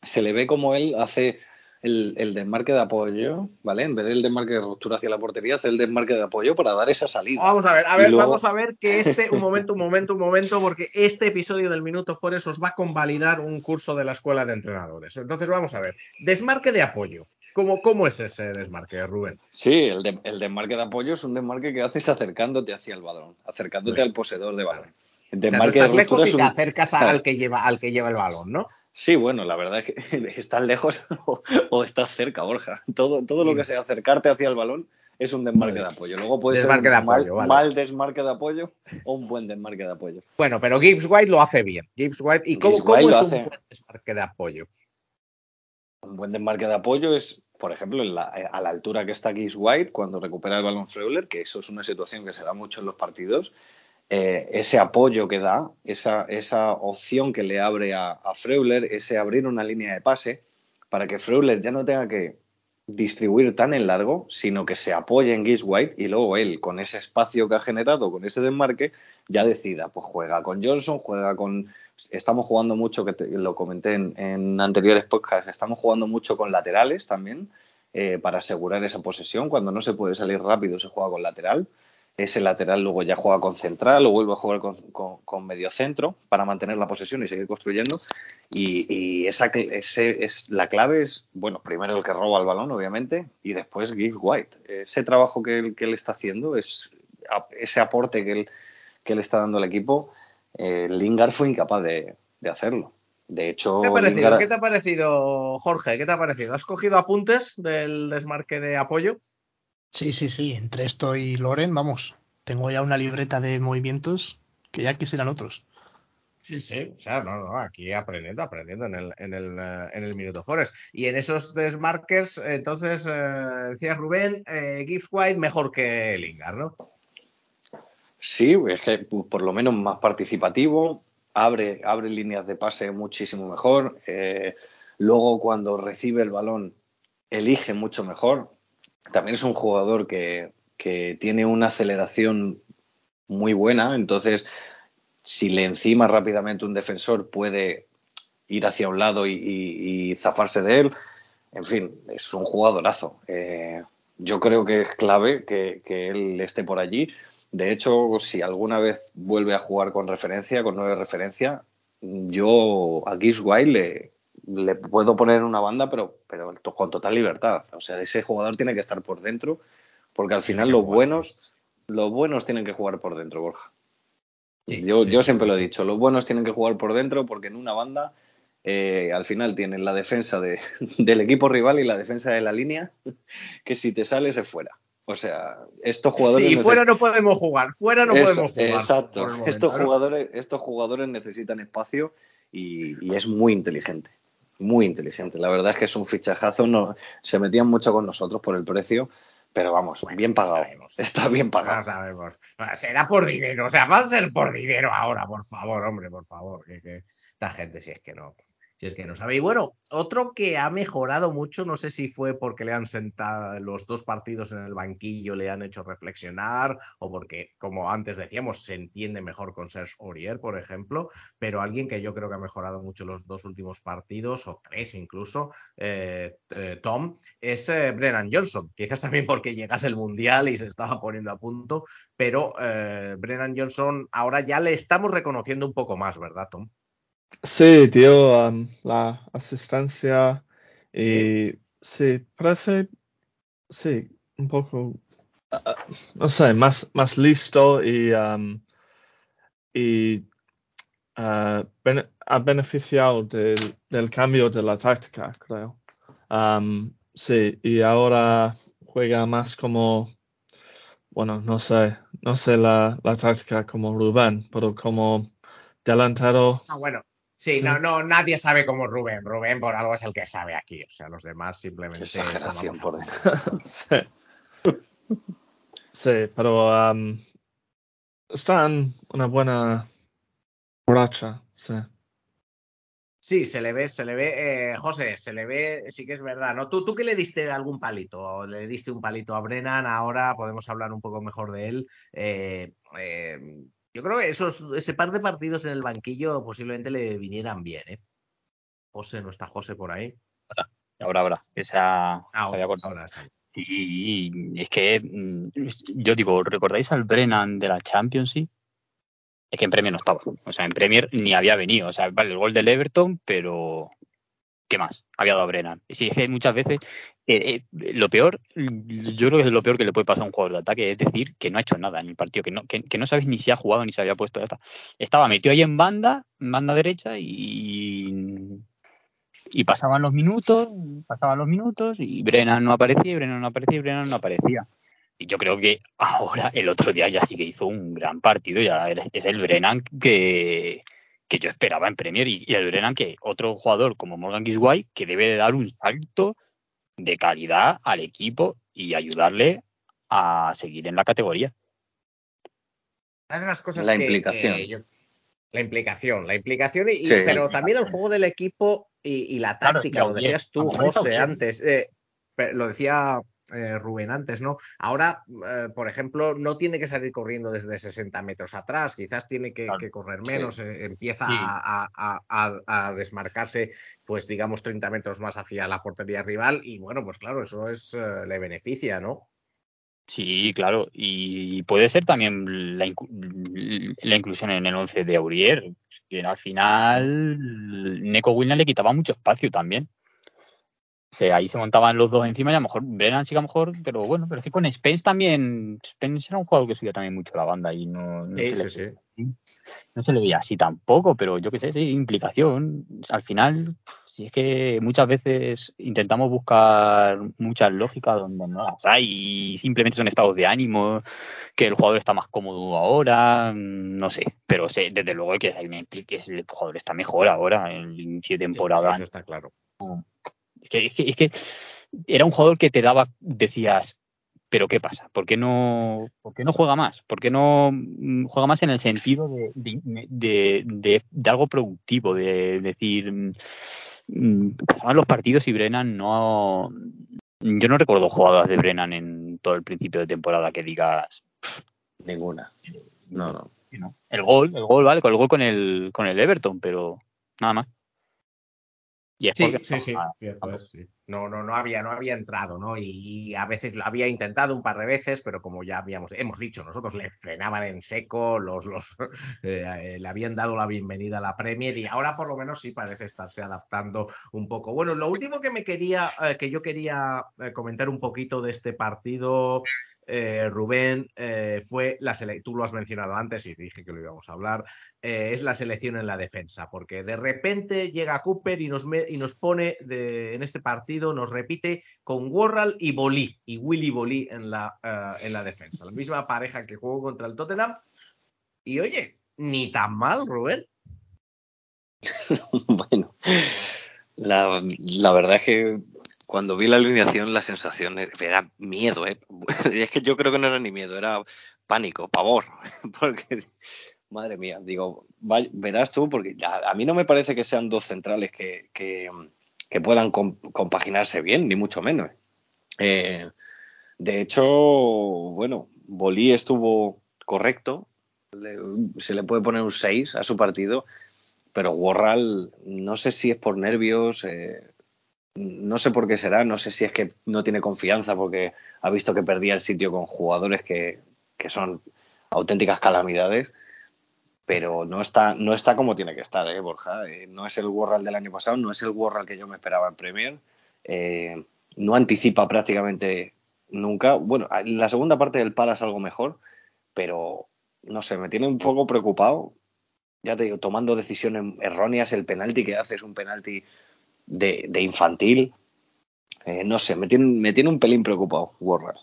se le ve como él hace el, el desmarque de apoyo, ¿vale? En vez del desmarque de ruptura hacia la portería, hace el desmarque de apoyo para dar esa salida. Vamos a ver, a ver, luego- vamos a ver que este, un momento, un momento, un momento, porque este episodio del Minuto Forest os va a convalidar un curso de la escuela de entrenadores. Entonces vamos a ver, desmarque de apoyo. ¿Cómo, cómo es ese desmarque, Rubén? Sí, el, de- el desmarque de apoyo es un desmarque que haces acercándote hacia el balón, acercándote al poseedor de balón. O sea, desmarque estás de lejos y te un- acercas a- al que lleva, al que lleva el balón, ¿no? Sí, bueno, la verdad es que estás lejos o, o estás cerca, Borja. Todo, todo lo que sea acercarte hacia el balón es un desmarque Vale. de apoyo. Luego puede Desmarque ser de un mal, apoyo, vale. mal desmarque de apoyo o un buen desmarque de apoyo. Bueno, pero Gibbs White lo hace bien. Gibbs White, ¿y cómo, cómo White es lo un hace. buen desmarque de apoyo? Un buen desmarque de apoyo es, por ejemplo, en la- a la altura que está Gibbs White cuando recupera el balón Freuler, que eso es una situación que se da mucho en los partidos. Eh, ese apoyo que da, esa, esa opción que le abre a, Freuler, ese abrir una línea de pase, para que Freuler ya no tenga que distribuir tan en largo, sino que se apoye en Gibbs White y luego él, con ese espacio que ha generado, con ese desmarque, ya decida, pues juega con Johnson, juega con... Estamos jugando mucho, que te- lo comenté en, en anteriores podcasts, estamos jugando mucho con laterales también, eh, para asegurar esa posesión. Cuando no se puede salir rápido, se juega con lateral. Ese lateral luego ya juega con central o vuelve a jugar con, con, con medio centro para mantener la posesión y seguir construyendo. Y, y esa ese es la clave es, bueno, primero el que roba el balón, obviamente, y después Gibbs White. Ese trabajo que él, que él está haciendo, es ese aporte que él, que él está dando al equipo, eh, Lingard fue incapaz de, de hacerlo. De hecho, ¿Qué te, ha parecido? Lingard- ¿Qué te ha parecido, Jorge? ¿Qué te ha parecido? ¿Has cogido apuntes del desmarque de apoyo? Sí, sí, sí. Entre esto y Loren, vamos. Tengo ya una libreta de movimientos que ya quisieran otros. Sí, sí, o sea, no, no, aquí aprendiendo, aprendiendo en el, en el, eh, en el Minuto Forest. Y en esos desmarques, entonces, eh, decía Rubén, eh, Gibbs White mejor que Lingard, ¿no? Sí, es que por lo menos más participativo, abre, abre líneas de pase muchísimo mejor. eh, luego, cuando recibe el balón, elige mucho mejor. También es un jugador que, que tiene una aceleración muy buena, entonces, si le encima rápidamente un defensor, puede ir hacia un lado y, y- zafarse de él. En fin, es un jugadorazo. Eh, yo creo que es clave que, que él esté por allí. De hecho, si alguna vez vuelve a jugar con referencia, con nueve referencia, yo a Gibbs White le, le puedo poner en una banda, pero, pero con total libertad. O sea, ese jugador tiene que estar por dentro, porque al final los buenos, los buenos tienen que jugar por dentro, Borja. Sí, yo sí, yo siempre sí. lo he dicho, los buenos tienen que jugar por dentro porque en una banda eh, al final tienen la defensa de- del equipo rival y la defensa de la línea, que si te sales es fuera. O sea, estos jugadores... Sí, fuera no podemos jugar, fuera no Eso, podemos jugar. Exacto. momento, estos, jugadores, estos jugadores necesitan espacio y, y es muy inteligente. Muy inteligente. La verdad es que es un fichajazo. No, se metían mucho con nosotros por el precio, pero vamos, Bueno, bien pagado. sabemos. Está bien No pagado. sabemos. Será por dinero, o sea, va a ser por dinero ahora, por favor, hombre, por favor. Que, que esta gente, si es que no, si es que no sabe. Y bueno, otro que ha mejorado mucho, no sé si fue porque le han sentado los dos partidos en el banquillo, le han hecho reflexionar, o porque, como antes decíamos, se entiende mejor con Serge Aurier, por ejemplo, pero alguien que yo creo que ha mejorado mucho los dos últimos partidos, o tres incluso, eh, eh, Tom, es eh, Brennan Johnson. Quizás también porque llegase el Mundial y se estaba poniendo a punto, pero Brennan Johnson ahora ya le estamos reconociendo un poco más, ¿verdad, Tom? Sí, dio um, la asistencia y sí, parece, sí, un poco, ah, ah, no sé, más, más listo y, um, y bene- ha beneficiado del, del cambio de la táctica, creo. Um, sí, y ahora juega más como, bueno, no sé, no sé la, la táctica como Rubén, pero como delantero. Ah, bueno. Sí, Sí. No, no, nadie sabe cómo es Rubén. Rubén por algo es el que sabe aquí. O sea, los demás simplemente. exageración por Sí. Sí, pero um, está en una buena racha, sí. Sí, se le ve, se le ve, eh, José, se le ve, sí que es verdad, ¿no? ¿Tú, tú que le diste algún palito? ¿Le diste un palito a Brennan? Ahora podemos hablar un poco mejor de él. Eh, eh, yo creo que esos, ese par de partidos en el banquillo posiblemente le vinieran bien, ¿eh? José, ¿no está José por ahí? Ahora, ahora, ha, se Ahora, ahora estamos. Y es que mm, yo digo, ¿recordáis al Brennan de la Championship? Es que en Premier no estaba. O sea, en Premier ni había venido. O sea, vale, el gol del Everton, pero ¿qué más? Había dado Brennan. Sí, es que muchas veces eh, eh, lo peor, yo creo que es lo peor que le puede pasar a un jugador de ataque, es decir, que no ha hecho nada en el partido, que no, que, que no sabes ni si ha jugado ni se había puesto. ya está. Estaba metido ahí en banda, en banda derecha, y, y pasaban los minutos, pasaban los minutos, y Brennan no aparecía, y Brennan no aparecía, y Brennan no aparecía. Y yo creo que ahora, el otro día ya sí que hizo un gran partido, ya es el Brennan que, que yo esperaba en Premier y, y el Brennan que otro jugador como Morgan Gisway que debe de dar un salto de calidad al equipo y ayudarle a seguir en la categoría. Una de las cosas La que, implicación. eh, yo- la implicación, la implicación, y, y- Sí. pero también el juego del equipo y, y la táctica, lo decías tú, José, antes, eh, lo decía eh, Rubén antes, ¿no? Ahora, eh, por ejemplo, no tiene que salir corriendo desde 60 metros atrás, quizás tiene que, Claro. que correr Sí. menos, eh, empieza Sí. a, a- a- a- a desmarcarse, pues digamos, 30 metros más hacia la portería rival, y bueno, pues claro, eso es, le beneficia, ¿no? Sí, claro. Y puede ser también la, la inclusión en el 11 de Aurier, que al final Neko Williams le quitaba mucho espacio también. O sea, ahí se montaban los dos encima y a lo mejor Brennan sí que a lo mejor, pero bueno, pero es que con Spence también, Spence era un jugador que subía también mucho la banda y no, no Sí, se le sí, no se le veía así tampoco, pero yo qué sé, sí, implicación. Al final, si es que muchas veces intentamos buscar muchas lógicas donde no las hay y simplemente son estados de ánimo, que el jugador está más cómodo ahora, mm, no sé, pero sé, desde luego que, hay una que el jugador está mejor ahora en el inicio de temporada. sí, eso está claro. Es que, es, que, es que era un jugador que te daba, decías, pero ¿qué pasa? ¿Por qué no, por qué no juega más? ¿Por qué no mm, juega más en el sentido de, de, de- de- de algo productivo? De decir, mm, mm, pasaban los partidos y Brennan no... Yo no recuerdo jugadas de Brennan en todo el principio de temporada que digas, Ninguna. No, no. no. El gol, el gol, vale, con el gol con el, con el Everton, pero nada más. Y es Sí, porque sí, sí, ah, cierto es, sí. No, no, no había, no había entrado, ¿no? Y, a veces lo había intentado un par de veces, pero como ya habíamos, hemos dicho, nosotros le frenaban en seco, los, los eh, eh, le habían dado la bienvenida a la Premier y ahora por lo menos sí parece estarse adaptando un poco. Bueno, lo último que me quería, eh, que yo quería eh, comentar un poquito de este partido, eh, Rubén, eh, fue la selección, tú lo has mencionado antes y dije que lo íbamos a hablar, eh, es la selección en la defensa, porque de repente llega Cooper y nos, y nos pone en este partido, nos repite con Worrell y Bolí, y Willy Bolí en la, en la defensa, la misma pareja que jugó contra el Tottenham. Y oye, ni tan mal, Rubén. bueno, la, la verdad es que cuando vi la alineación la sensación era miedo, ¿eh? Es que yo creo que no era ni miedo, era pánico, pavor, porque madre mía, digo, vay- verás tú, porque a, a mí no me parece que sean dos centrales que, que, puedan com- compaginarse bien, ni mucho menos. Eh, de hecho, bueno, Bolí estuvo correcto, se le puede poner un 6 a su partido, pero Worral, no sé si es por nervios, eh, no sé por qué será, no sé si es que no tiene confianza porque ha visto que perdía el sitio con jugadores que, que son auténticas calamidades, pero no está, no está como tiene que estar, ¿eh, Borja? Eh, no es el Warral del año pasado, no es el Warral que yo me esperaba en Premier. Eh, no anticipa prácticamente nunca. Bueno, en la segunda parte del Palace algo mejor, pero no sé, me tiene un poco preocupado. Ya te digo, tomando decisiones erróneas, el penalti que hace es un penalti de, de infantil. Eh, no sé, me tiene, me tiene un pelín preocupado Warral.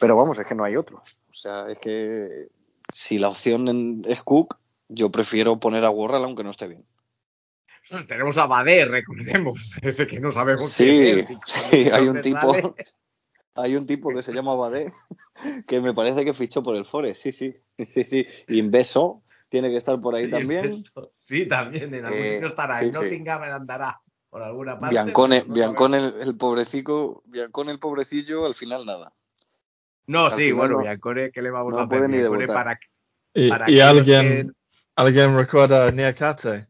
Pero vamos, es que no hay otro. O sea, es que si la opción en- es Cook, yo prefiero poner a Warral aunque no esté bien. Tenemos a Badé, recordemos, ese que no sabemos Sí, quién es. sí, hay un tipo, sale. hay un tipo que se llama Badé, que me parece que fichó por el Forest, sí, sí, sí, sí. Inveso tiene que estar por ahí Sí, también. Sí, también, en algún Eh, sitio estará. en sí. Nottingham andará por alguna parte. Biancone, no Biancone el, el pobrecico, Biancone el pobrecillo, al final nada. No, al sí, bueno, no- Biancone, ¿qué le vamos no a hacer? puede ni Biancone para Y, Para y alguien, alguien recuerda a Niakate.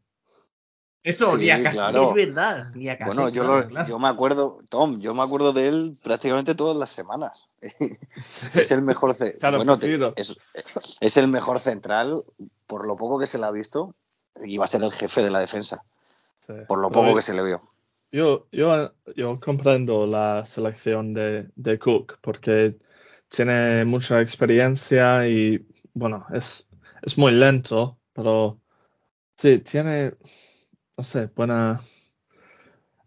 Eso, Sí, ni a claro. es verdad. Ni a Bueno, yo, claro, lo- claro. yo me acuerdo, Tom, yo me acuerdo de él prácticamente todas las semanas. Es el mejor bueno, te- partido. es, es el mejor central por lo poco que se le ha visto y va a ser el jefe de la defensa Sí. por lo poco que se le vio. Yo, yo, yo comprendo la selección de, de Cook porque tiene mucha experiencia y, bueno, es, es muy lento, pero sí, tiene, no sé, buena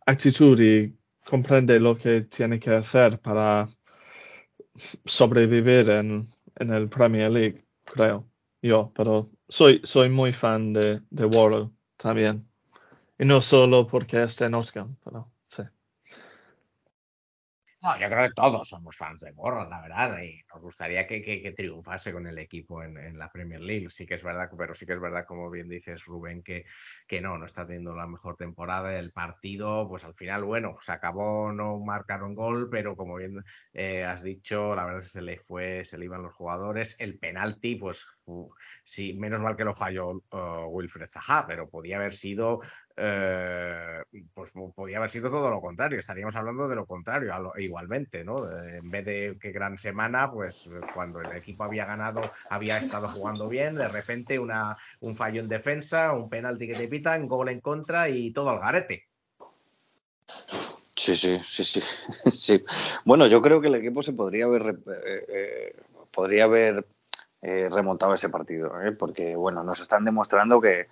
actitud y comprende lo que tiene que hacer para sobrevivir en, en el Premier League, creo yo, pero soy, soy muy fan de, de Warlow también. Y no solo porque es de Nottingham, pero sí. No, yo creo que todos somos fans de Borra, la verdad, y nos gustaría que, que- triunfase con el equipo en, en la Premier League. Sí que es verdad, pero sí que es verdad, como bien dices, Rubén, que, que no, no está teniendo la mejor temporada. El partido, pues al final, bueno, se acabó, no marcaron gol, pero como bien eh, has dicho, la verdad es que se le fue, se le iban los jugadores. El penalti, pues sí, menos mal que lo falló uh, Wilfred Zaha, pero podía haber sido eh, pues podía haber sido todo lo contrario, estaríamos hablando de lo contrario lo- igualmente, ¿no? Eh, en vez de que gran semana, pues eh, cuando el equipo había ganado, había estado jugando bien, de repente una, un fallo en defensa, un penalti que te pitan, gol en contra y todo al garete. Sí, sí, sí, sí, sí. Bueno, yo creo que el equipo se podría haber, eh, eh, podría haber eh, remontado ese partido, ¿eh? porque bueno, nos están demostrando que,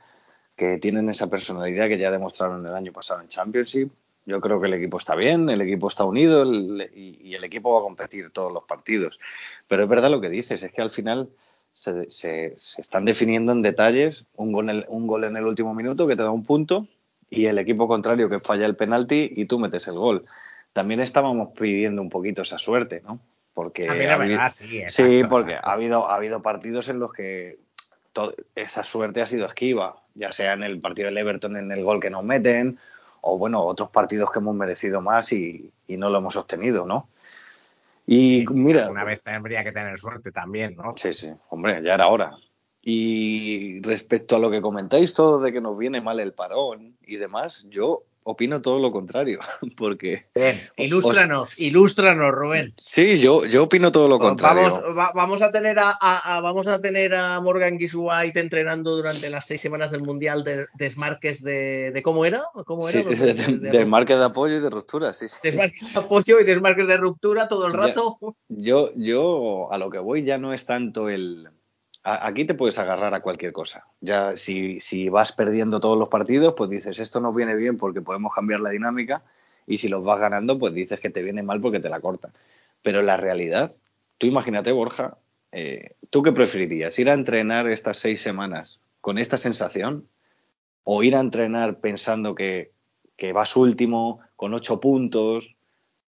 que tienen esa personalidad que ya demostraron el año pasado en Championship. Yo creo que el equipo está bien, el equipo está unido y, el equipo va a competir todos los partidos. Pero es verdad lo que dices, es que al final se, se- se están definiendo en detalles un gol, en el, un gol en el último minuto que te da un punto y el equipo contrario que falla el penalti y tú metes el gol. También estábamos pidiendo un poquito esa suerte, ¿no? Porque es habido- verdad, sí. Sí, exacto, porque exacto. ha habido, ha habido partidos en los que to- esa suerte ha sido esquiva, ya sea en el partido del Everton en el gol que nos meten, o bueno, otros partidos que hemos merecido más y, y no lo hemos obtenido, ¿no? Y Sí, mira, Una vez tendría que tener suerte también, ¿no? sí, sí, hombre, ya era hora. Y respecto a lo que comentáis todo de que nos viene mal el parón y demás, yo opino todo lo contrario, porque Bien, ilústranos, ilústranos, Rubén. sí, yo, yo opino todo lo contrario. Vamos, va- vamos a tener a, a- a- vamos a tener a Morgan White entrenando durante las seis semanas del mundial de desmarques de, de cómo era, cómo Sí, era, de, de- de marque de apoyo y de ruptura, sí, sí. desmarques de apoyo y desmarques de ruptura todo el Ya. rato. Yo, yo a lo que voy ya no es tanto el. Aquí te puedes agarrar a cualquier cosa. Ya si, si vas perdiendo todos los partidos, pues dices esto nos viene bien porque podemos cambiar la dinámica. Y si los vas ganando, pues dices que te viene mal porque te la cortan. Pero la realidad, tú imagínate, Borja, eh, ¿tú qué preferirías? ¿Ir a entrenar estas seis semanas con esta sensación? ¿O ir a entrenar pensando que, que vas último, con ocho puntos?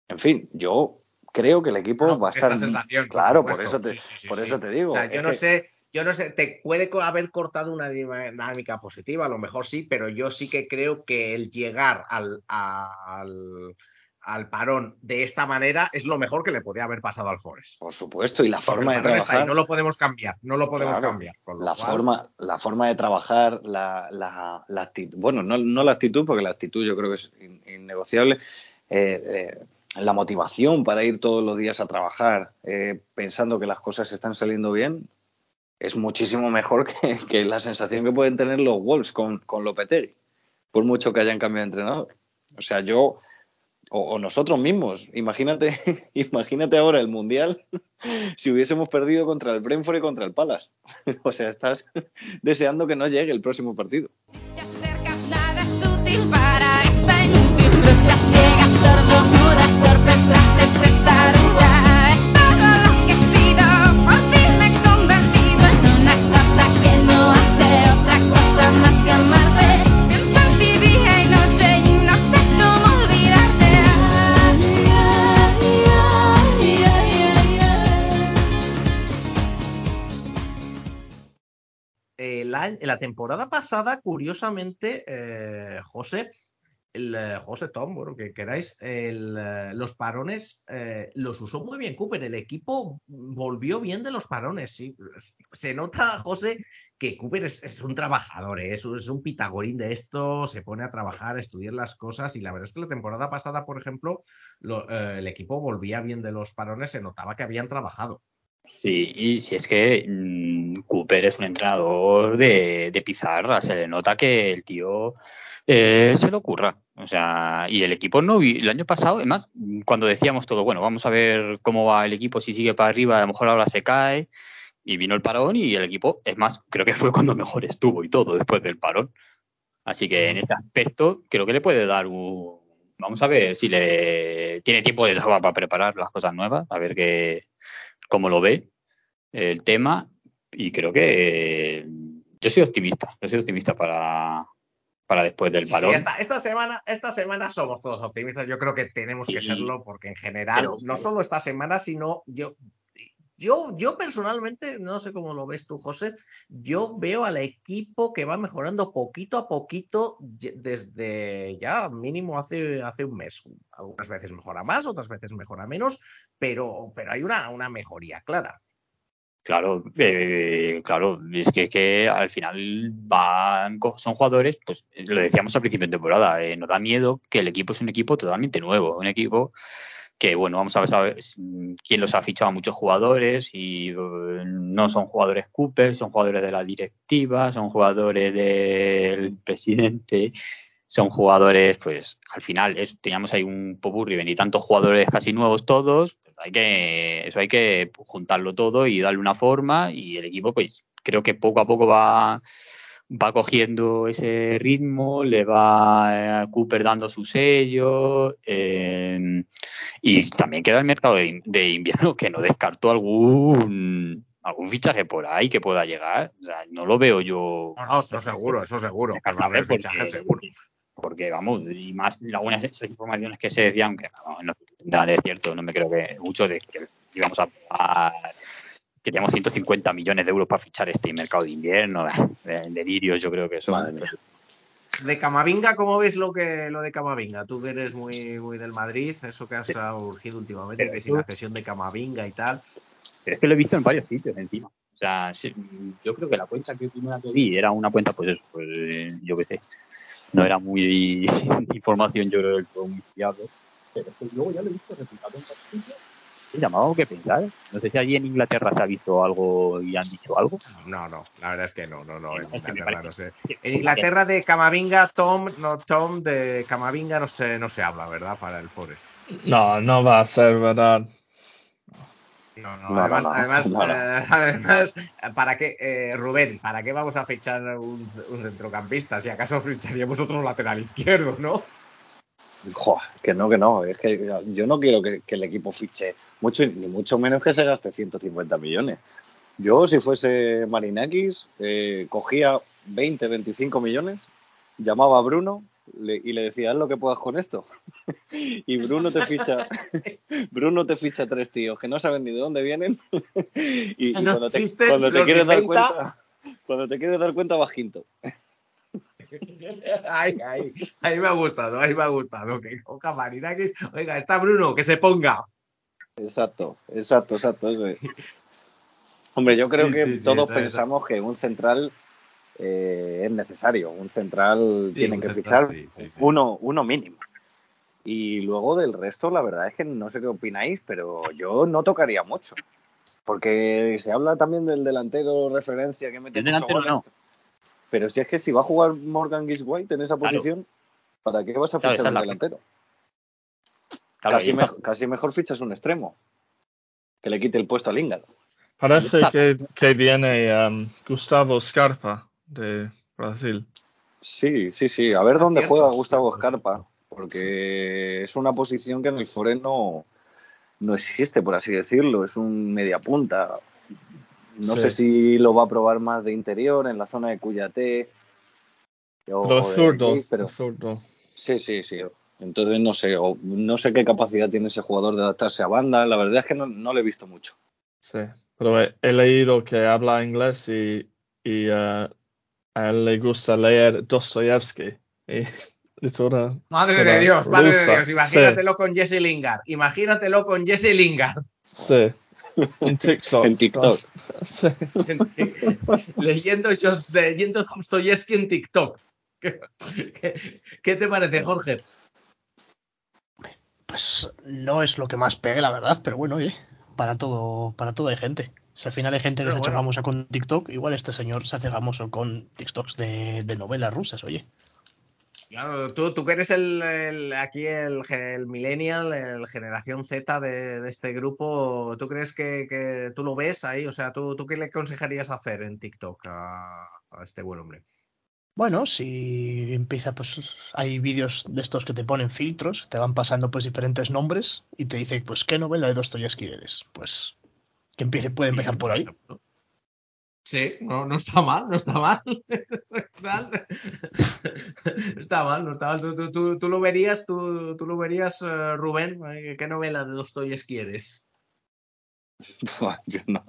En fin, yo creo que el equipo No, va a esta estar. sensación, por claro, por, eso te, Sí, sí, sí, por eso te digo. O sea, yo no que- sé, yo no sé, te puede haber cortado una dinámica positiva, a lo mejor sí, pero yo sí que creo que el llegar al, al, al parón de esta manera es lo mejor que le podía haber pasado al Forest. Por supuesto, y la Porque forma de trabajar. no lo podemos cambiar, no lo podemos Claro, cambiar. con la cual- forma, la forma de trabajar, la, la, la actitud, bueno, no, no la actitud, porque la actitud yo creo que es in- innegociable, eh, eh, la motivación para ir todos los días a trabajar, eh, pensando que las cosas están saliendo bien, es muchísimo mejor que, la sensación que pueden tener los Wolves con, con Lopetegui, por mucho que hayan cambiado de entrenador. O sea, yo, o, o nosotros mismos, imagínate, imagínate ahora el Mundial si hubiésemos perdido contra el Brentford y contra el Palace. O sea, estás deseando que no llegue el próximo partido. Año- la temporada pasada, curiosamente, eh, José, el, eh, José Tom, bueno, que queráis, el, eh, los parones los usó muy bien Cooper. El equipo volvió bien de los parones. Sí. Se nota, José, que Cooper es, un trabajador, es, un- pitagorín de esto, se pone a trabajar, a estudiar las cosas. Y la verdad es que la temporada pasada, por ejemplo, lo- el equipo volvía bien de los parones, se notaba que habían trabajado. Sí, y si es que mm, Cooper es un entrenador de, de pizarra, se le nota que el tío eh, se lo ocurra. O sea, y el equipo no el año pasado, además, cuando decíamos todo, bueno, vamos a ver cómo va el equipo, si sigue para arriba, a lo mejor ahora se cae, y vino el parón y el equipo, es más, creo que fue cuando mejor estuvo y todo después del parón. Así que en este aspecto creo que le puede dar un... Vamos a ver si le tiene tiempo de sobra para preparar las cosas nuevas, a ver qué, cómo lo ve el tema y creo que eh, yo soy optimista, yo soy optimista para, para después del Sí, sí, parón. esta, esta semana, esta semana somos todos optimistas. Yo creo que tenemos que Sí. serlo porque en general, Pero- no solo esta semana, sino yo, yo, yo personalmente, no sé cómo lo ves tú, José, yo veo al equipo que va mejorando poquito a poquito desde ya mínimo hace, hace un mes. Algunas veces mejora más, otras veces mejora menos, pero, pero hay una, una mejoría clara. Claro, eh, claro, es que, al final van, son jugadores, pues lo decíamos al principio de temporada, eh, nos da miedo que el equipo es un equipo totalmente nuevo, un equipo que, bueno, vamos a ver mm, quién los ha fichado a muchos jugadores y eh, no son jugadores Cooper, son jugadores de la directiva, son jugadores del presidente, son jugadores, pues al final es- teníamos ahí un popurrí y tantos jugadores casi nuevos todos, hay que, eso hay que juntarlo todo y darle una forma y el equipo pues creo que poco a poco va va cogiendo ese ritmo, le va eh, Cooper dando su sello eh, y también queda el mercado de, de invierno que no descartó algún algún fichaje por ahí que pueda llegar, o sea, no lo veo yo No, no, eso seguro, eso seguro. Va a haber fichajes seguro. porque vamos, y más algunas informaciones que se decían, que no, no nada de cierto, no me creo que mucho de que íbamos a que teníamos 150 millones de euros para fichar este mercado de invierno, de, delirios, yo creo que eso. Madre mía. De Camavinga, ¿cómo ves lo que lo de Camavinga? Tú que eres muy, muy del Madrid, eso que has urgido últimamente, que si la cesión de Camavinga y tal. Pero es que lo he visto en varios sitios encima. O sea, sí, yo creo que la cuenta que primera que vi era una cuenta, pues eso, pues eh, yo qué sé, no era muy información, yo creo, del todo muy fiable. Pero es que luego ya lo he visto replicado en varios sitios. Algo que pensar. No sé si allí en Inglaterra se ha visto algo y han dicho algo. No, no, la verdad es que no, no, no. En Inglaterra no sé. En Inglaterra de Camavinga, Tom, no, Tom de Camavinga no se, no se habla, ¿verdad? Para el Forest. No, no va a ser verdad. No, no, No, además, no, no, además, no, no. eh, además, ¿para qué, eh, Rubén, ¿para qué vamos a fichar un, un centrocampista? Si acaso ficharíamos otro lateral izquierdo, ¿no? Jo, que no, que no. Es que yo no quiero que, que el equipo fiche mucho, ni mucho menos que se gaste 150 millones. Yo, si fuese Marinakis, eh, cogía 20, 25 millones, llamaba a Bruno le- y le decía, haz lo que puedas con esto. y Bruno te ficha, Bruno te ficha tres tíos que no saben ni de dónde vienen. y, y No cuando te, cuando te quieres dar cuenta, cuando te quieres dar cuenta, vas quinto. Ay, ay, ahí me ha gustado, ahí me ha gustado. Que coja Marinakis. Oiga, está Bruno, que se ponga. Exacto, exacto, exacto. Eso es. Hombre, yo creo Sí, que sí, todos pensamos que un central eh, es necesario. Un central Sí, tiene un que central, fichar sí, sí, sí. uno, uno mínimo. Y luego del resto, la verdad es que no sé qué opináis, pero yo no tocaría mucho. Porque se habla también del delantero referencia que mete El delantero no. Pero si es que si va a jugar Morgan Giswhite en esa Claro. posición, ¿para qué vas a Claro, fichar esa un la- delantero? Claro, casi, casi mejor fichas un extremo. Que le quite el puesto a Lingard. Parece que, que viene um, Gustavo Scarpa de Brasil. Sí, sí, sí. A ver dónde cierto, juega Gustavo Scarpa. Porque es una posición que en el Forest no, no existe, por así decirlo. Es un media punta. No Sí. sé si lo va a probar más de interior, en la zona de Cuyate. o Pero es zurdo. pero zurdo. sí, sí, sí. Entonces no sé, o no sé qué capacidad tiene ese jugador de adaptarse a banda. La verdad es que no, no le he visto mucho. Sí, pero he, he leído que habla inglés y, y eh, a él le gusta leer Dostoyevsky. Y literatura Madre de Dios, madre de. Dios, imagínatelo con Jesse Lingard. Imagínatelo con Jesse Lingard. Sí. En TikTok. En TikTok. Leyendo, yo- leyendo Dostoyevsky en TikTok. ¿Qué, qué- qué te parece, Jorge? Pues no es lo que más pegue, la verdad, pero bueno, oye, para todo, para todo hay gente. Si al final hay gente que Pero se ha hecho famosa con TikTok, igual este señor se hace famoso con TikToks de, de novelas rusas, oye. Claro, tú, tú que eres el, el- aquí el, el millennial, el generación Z de, de este grupo, ¿tú crees que, que tú lo ves ahí? O sea, ¿tú, tú qué le aconsejarías hacer en TikTok a, a este buen hombre? Bueno, si empieza, pues hay vídeos de estos que te ponen filtros, te van pasando pues diferentes nombres y te dice, pues, ¿qué novela de Dostoyevsky eres? Pues que empiece, puede empezar por ahí. Sí, no, no está mal, no está mal. Está mal, no está mal. Tú, tú- tú- tú lo verías, tú, tú lo verías, eh, Rubén, ¿qué novela de Dostoyevsky eres? Buah, Yo no,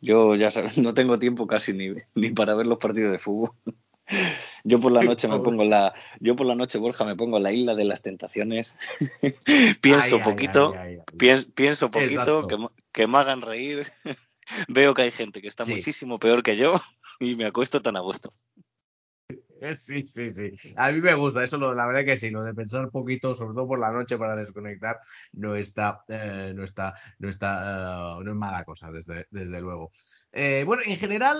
yo ya sabes, no tengo tiempo casi ni, ni para ver los partidos de fútbol. Yo por la noche me pongo la, yo por la noche, Borja, me pongo la isla de las tentaciones. pienso Ay, poquito, ay, ay, pienso poquito, que, me- que me hagan reír. Veo que hay gente que está Sí. muchísimo peor que yo y me acuesto tan a gusto. Sí, sí, sí. A mí me gusta eso, lo, la verdad que sí, lo de pensar poquito, sobre todo por la noche para desconectar, no está, eh, no está, no está, eh, no es mala cosa, desde, desde luego. Eh, bueno, en general,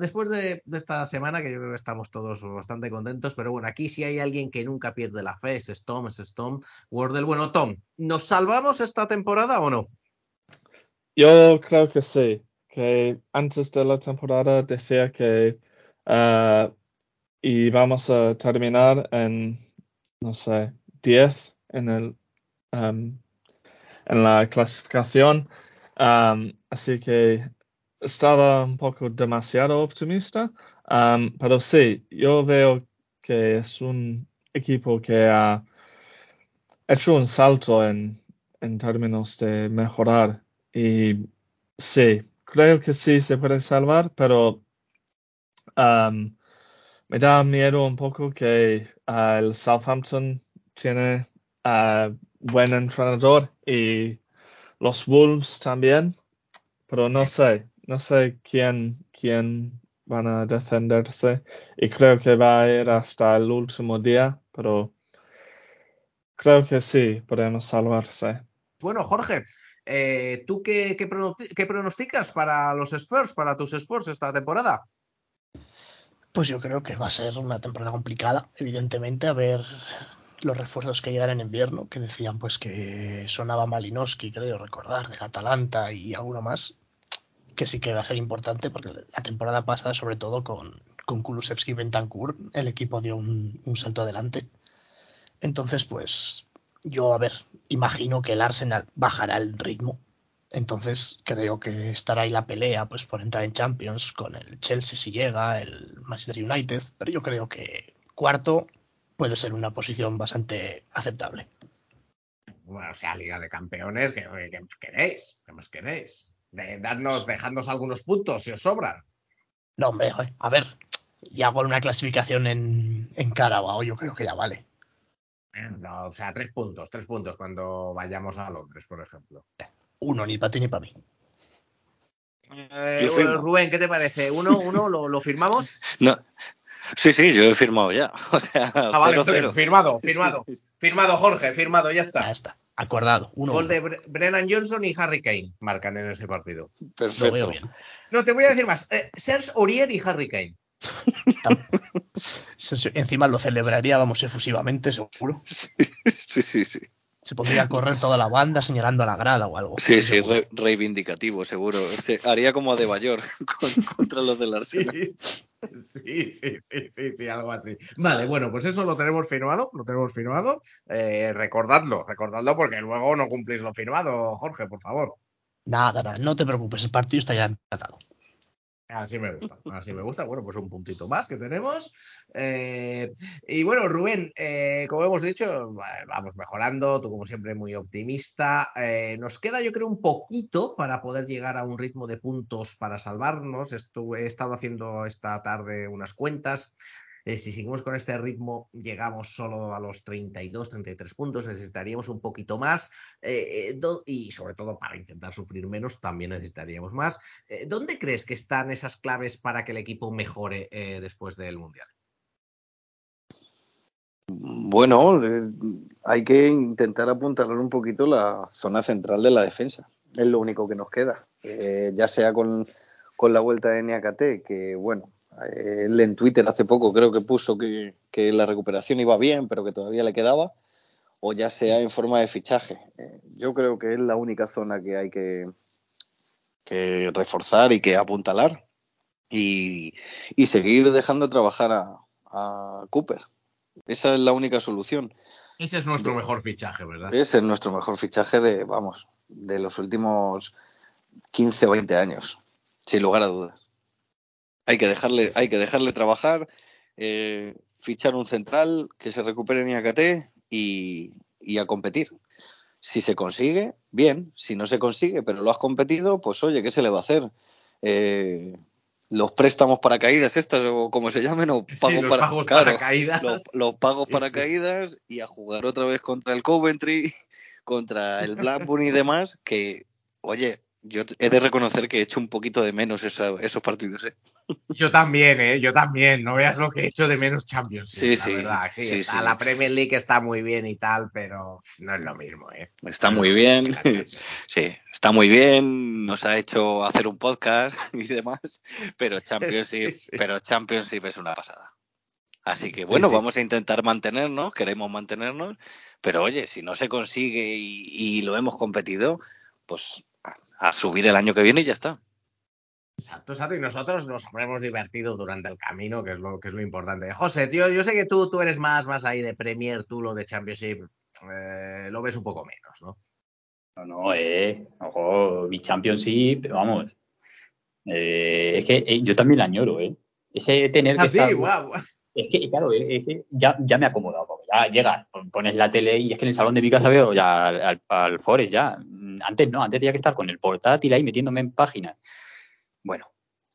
después de, esta semana, que yo creo que estamos todos bastante contentos, pero bueno, aquí si hay alguien que nunca pierde la fe, es Storm, es Storm, Wordle. Bueno, Tom, ¿nos salvamos esta temporada o no? Yo creo que sí, que antes de la temporada decía que ah, íbamos a terminar en, no sé, 10 en el, am, en la clasificación. Am, así que estaba un poco demasiado optimista. Am, pero sí, yo veo que es un equipo que ha hecho un salto en, en términos de mejorar. Y sí, creo que sí se puede salvar, pero am, me da miedo un poco que ah, el Southampton tiene ah, buen entrenador y los Wolves también, pero no sé, no sé quién, quién van a defenderse y creo que va a ir hasta el último día, pero creo que sí, podemos salvarse. Bueno, Jorge, eh, ¿tú qué, qué pronosticas para los Spurs, para tus Spurs esta temporada? Pues yo creo que va a ser una temporada complicada, evidentemente, a ver los refuerzos que llegan en invierno, que decían pues que sonaba Malinowski, creo recordar, del Atalanta y alguno más, que sí que va a ser importante porque la temporada pasada, sobre todo con, con Kulusevski y Bentancur, el equipo dio un, un salto adelante. Entonces, pues yo, a ver, imagino que el Arsenal bajará el ritmo. Entonces creo que estará ahí la pelea pues por entrar en Champions con el Chelsea si llega, el Manchester United, pero yo creo que cuarto puede ser una posición bastante aceptable. Bueno, o sea, Liga de Campeones, ¿qué, qué más queréis? ¿Qué más queréis? De, dadnos, dejadnos algunos puntos si os sobran. No, hombre, a ver, ya con una clasificación en, en Carabao yo creo que ya vale. Eh, No, o sea, tres puntos, tres puntos cuando vayamos a Londres, por ejemplo. Uno, ni para ti ni para mí. Eh. Rubén, ¿qué te parece? ¿Uno, uno, lo, lo firmamos? No, sí, sí, yo he firmado ya. O sea, Ah, vale, 0-0. firmado, firmado. Firmado, Jorge, firmado, ya Ya está. está. Acordado. Uno, Gol uno. de Bre- Brennan Johnson y Harry Kane marcan en ese partido. Lo veo Perfecto. bien. No, te voy a decir más. Eh, Serge Aurier y Harry Kane. Encima lo celebraría, vamos, efusivamente, seguro. Sí, sí, sí. Se pondría a correr toda la banda señalando a la grada o algo. Sí, sí, re- reivindicativo, seguro. Se- haría como a De Bayor con- contra los del Arsenal. Sí, sí, sí, sí, sí, algo así. Vale, bueno, pues eso lo tenemos firmado, lo tenemos firmado. Eh, recordadlo, recordadlo porque luego no cumplís lo firmado, Jorge, por favor. Nada, nada, no te preocupes, el partido está ya empezado. Así me gusta, así me gusta. Bueno, pues un puntito más que tenemos. Eh, y bueno, Rubén, eh, como hemos dicho, va- vamos mejorando, tú como siempre muy optimista. Eh, nos queda yo creo un poquito para poder llegar a un ritmo de puntos para salvarnos. Estuve, he estado haciendo esta tarde unas cuentas. Eh, si seguimos con este ritmo, llegamos solo a los 32, 33 puntos, necesitaríamos un poquito más eh, eh, y sobre todo para intentar sufrir menos también necesitaríamos más. ¿Dónde crees que están esas claves para que el equipo mejore después del Mundial? Bueno, hay que intentar apuntalar un poquito la zona central de la defensa. Es lo único que nos queda. Ya sea con, con la vuelta de Niakate, que bueno, él en Twitter hace poco creo que puso que, que la recuperación iba bien, pero que todavía le quedaba, o ya sea en forma de fichaje. Eh, yo creo que es la única zona que hay que, que reforzar y que apuntalar y, y seguir dejando trabajar a, a Cooper. Esa es la única solución. Ese es nuestro mejor fichaje, ¿verdad? Ese es nuestro mejor fichaje de, vamos, de los últimos 15 o 20 años, sin lugar a dudas. Hay que dejarle, hay que dejarle trabajar, eh, fichar un central que se recupere en IACT y, y a competir. Si se consigue, bien. Si no se consigue, pero lo has competido, pues oye, ¿qué se le va a hacer? Eh, los préstamos para caídas estas o como se llamen o Sí, pagos los para, pagos claro, para caídas. los, los pagos Sí, para sí. caídas y a jugar otra vez contra el Coventry, contra el Blackburn y demás, que, oye, yo he de reconocer que he hecho un poquito de menos esa- esos partidos. ¿eh? Yo también, ¿eh? Yo también. No veas lo que he hecho de menos Champions. Sí, la sí, verdad. Sí, sí, está, sí. La Premier League está muy bien y tal, pero no es lo mismo, ¿eh? Está muy bien, sí, está muy bien, nos ha hecho hacer un podcast y demás, pero Championship, Sí, pero Championship es una pasada. Así que bueno, vamos a intentar mantenernos, queremos mantenernos, pero oye, si no se consigue y, y lo hemos competido, pues a, a subir el año que viene y ya está. Exacto, exacto. Y nosotros nos habremos divertido durante el camino, que es lo, que es lo importante. José, tío, yo sé que tú, tú eres más, más ahí de Premier, tú lo de Championship eh, lo ves un poco menos, ¿no? No, no, eh. Ojo, mi Championship, vamos. Eh, es que eh, yo también la añoro, ¿eh? Ese tener que Ah, sí, estar- guau. Es que, claro, es que ya, ya me he acomodado. porque Ya llegas, pon- pones la tele y es que en el salón de mi casa veo ya al, al, al Forest ya. Mm, Antes no, antes tenía que estar con el portátil ahí metiéndome en páginas. Bueno,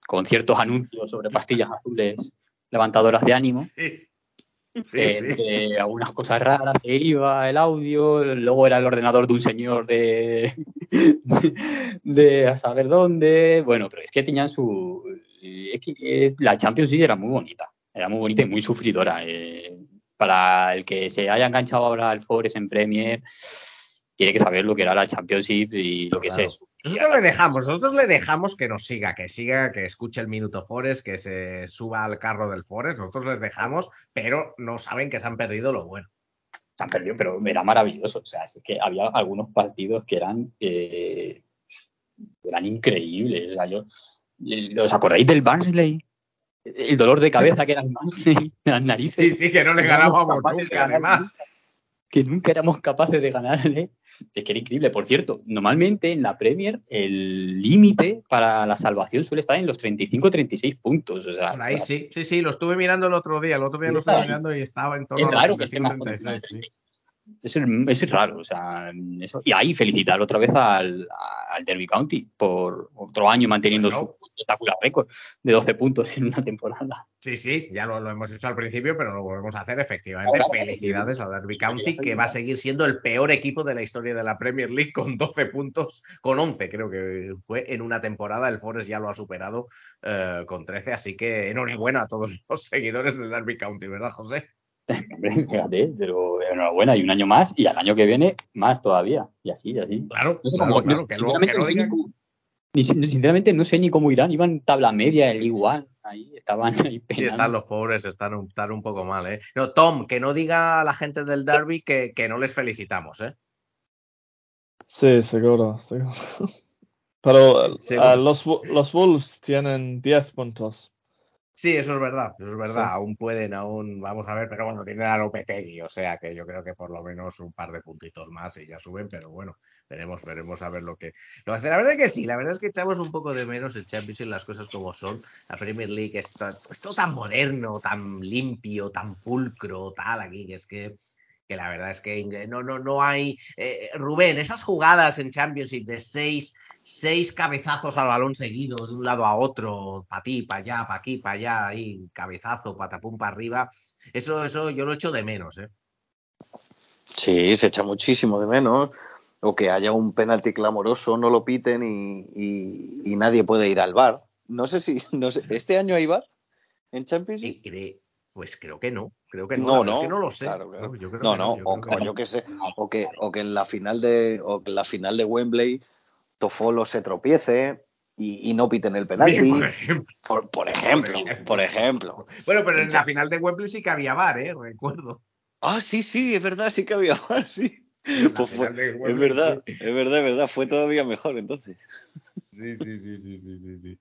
con ciertos anuncios sobre pastillas azules levantadoras de ánimo. Sí, sí, que sí. entre algunas cosas raras que iba el audio, luego era el ordenador de un señor de, de a saber dónde. Bueno, pero es que tenían su. Es que eh, la Champions League era muy bonita, era muy bonita y muy sufridora. eh. para el que se haya enganchado ahora al Forest en Premier, tiene que saber lo que era la Championship y lo que Claro. es eso. Nosotros le dejamos, nosotros le dejamos que nos siga, que siga, que escuche el Minuto Forest, que se suba al carro del Forest. Nosotros les dejamos, pero no saben que se han perdido lo bueno. se han perdido, pero era maravilloso. O sea, es que había algunos partidos que eran, eh, eran increíbles. O sea, yo, ¿Os acordáis del Barnsley? El dolor de cabeza que era el Barnsley las narices. Sí, sí, que no le ganábamos nunca, además. Que nunca éramos capaces de ganarle. Es que era increíble. Por cierto, normalmente en la Premier el límite para la salvación suele estar en los 35-36 puntos. O sea, Por ahí sí, sí, sí, lo estuve mirando el otro día, el otro día lo estuve ahí. mirando y estaba en torno es a los raro que esté más 35, 36, sí. Es, es raro, o sea, eso. Y ahí felicitar otra vez al, al Derby County por otro año manteniendo su espectacular récord de 12 puntos en una temporada. Sí, sí, ya lo, lo hemos hecho al principio, pero lo volvemos a hacer efectivamente. Felicidades a Derby County, que va a seguir siendo el peor equipo de la historia de la Premier League con 12 puntos, con 11 creo que fue en una temporada. El Forest ya lo ha superado eh, con 13, así que enhorabuena a todos los seguidores del Derby County, ¿verdad, José? Hombre, fíjate, pero enhorabuena, y un año más, y al año que viene más todavía, y así, y así. Claro, claro, que sinceramente que sé digan- ni sinceramente no sé ni cómo irán, iban tabla media, el igual, ahí estaban ahí Sí, penando. están los pobres, están un, están un poco mal, ¿eh? No, Tom, que no diga a la gente del Derby que, que no les felicitamos, ¿eh? Sí, seguro, seguro. Pero Seguro. ah, los, los Wolves tienen 10 puntos. Sí, eso es verdad, eso es verdad. Sí. Aún pueden, aún vamos a ver, pero bueno, tienen a Lopetegui, o sea que yo creo que por lo menos un par de puntitos más y ya suben, pero bueno, veremos, veremos a ver lo que lo hace. La verdad que sí, la verdad es que echamos un poco de menos el Championship, las cosas como son. La Premier League es, to- es todo tan moderno, tan limpio, tan pulcro, tal aquí, que es que que la verdad es que no, no, no hay. eh, Rubén, esas jugadas en Championship de seis, seis cabezazos al balón seguido, de un lado a otro, para ti, para allá, para aquí, para allá, ahí, cabezazo, patapum para arriba, eso, eso yo lo echo de menos, ¿eh? Sí, se echa muchísimo de menos. O que haya un penalti clamoroso, no lo piten y, y- y nadie puede ir al bar. No sé si, no sé, ¿este año hay bar en Championship? Cre- pues creo que no, creo que no, No, no, es que no lo sé. claro, claro. No, yo creo No, que no, yo o, creo que o yo qué sé, o que, o que en la final de, o que en la final de Wembley Tofolo se tropiece y, y no piten el penalti. Bien, por ejemplo. Por, por ejemplo, por ejemplo. Bueno, pero en la final de Wembley sí que había bar, ¿eh? Recuerdo. Ah, sí, sí, es verdad, sí que había bar, sí. Pues fue- es verdad, es verdad, es verdad, fue todavía mejor entonces. Sí, sí, sí, sí, sí, sí, sí.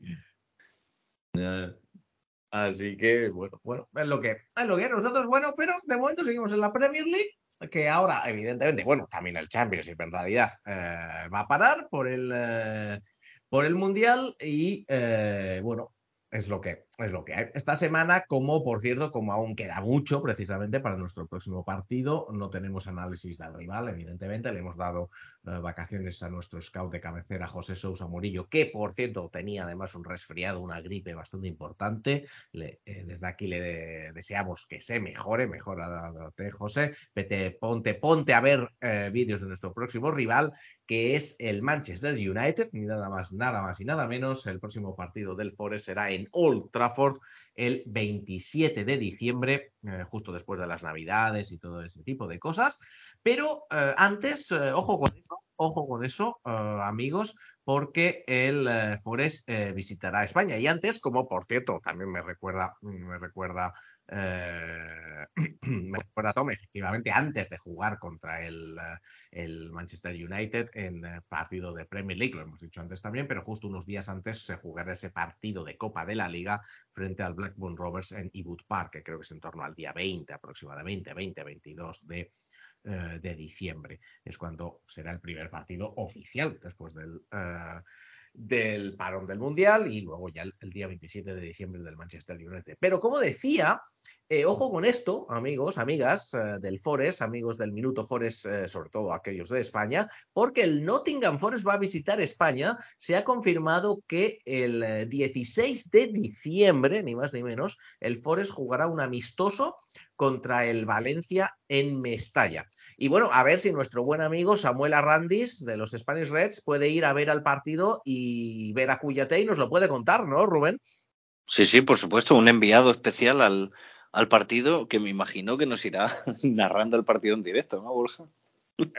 Así que, bueno, bueno, es lo que es lo que. Nosotros, bueno, pero de momento seguimos en la Premier League, que ahora, evidentemente, bueno, también el Championship en realidad eh, va a parar por el eh, por el Mundial y eh, bueno, es lo que es lo que hay. Esta semana, como por cierto, como aún queda mucho precisamente para nuestro próximo partido, no tenemos análisis del rival, evidentemente, le hemos dado eh, vacaciones a nuestro scout de cabecera, José Sousa Morillo, que por cierto tenía además un resfriado, una gripe bastante importante. Eh, desde aquí le de- deseamos que se mejore, mejorate, José. Ponte, ponte a ver eh, vídeos de nuestro próximo rival, que es el Manchester United, ni nada más, nada más y nada menos. El próximo partido del Forest será en Old Trafford el 27 de diciembre, eh, justo después de las Navidades y todo ese tipo de cosas. Pero eh, antes, eh, ojo con eso, ojo con eso, amigos, porque el eh, Forest eh, visitará España. Y antes, como por cierto, también me recuerda, me recuerda, eh, me recuerda Tom, efectivamente, antes de jugar contra el, eh, Manchester United en partido de Premier League, lo hemos dicho antes también, pero justo unos días antes se jugará ese partido de Copa de la Liga frente al Blackburn Rovers en Ewood Park, que creo que es en torno al día 20 aproximadamente, 20-22 de, eh, de diciembre. Es cuando será el primer partido oficial después del, del parón del Mundial y luego ya el, el día 27 de diciembre del Manchester United. Pero como decía, eh, ojo con esto, amigos, amigas eh, del Forest, amigos del Minuto Forest, eh, sobre todo aquellos de España, porque el Nottingham Forest va a visitar España. Se ha confirmado que el eh, 16 de diciembre, ni más ni menos, el Forest jugará un amistoso contra el Valencia en Mestalla. Y bueno, a ver si nuestro buen amigo Samuel Arrandis de los Spanish Reds puede ir a ver al partido y ver a Cuyate y nos lo puede contar, ¿no, Rubén? Sí, sí, por supuesto, un enviado especial al, al partido que me imagino que nos irá narrando el partido en directo, ¿no, Borja?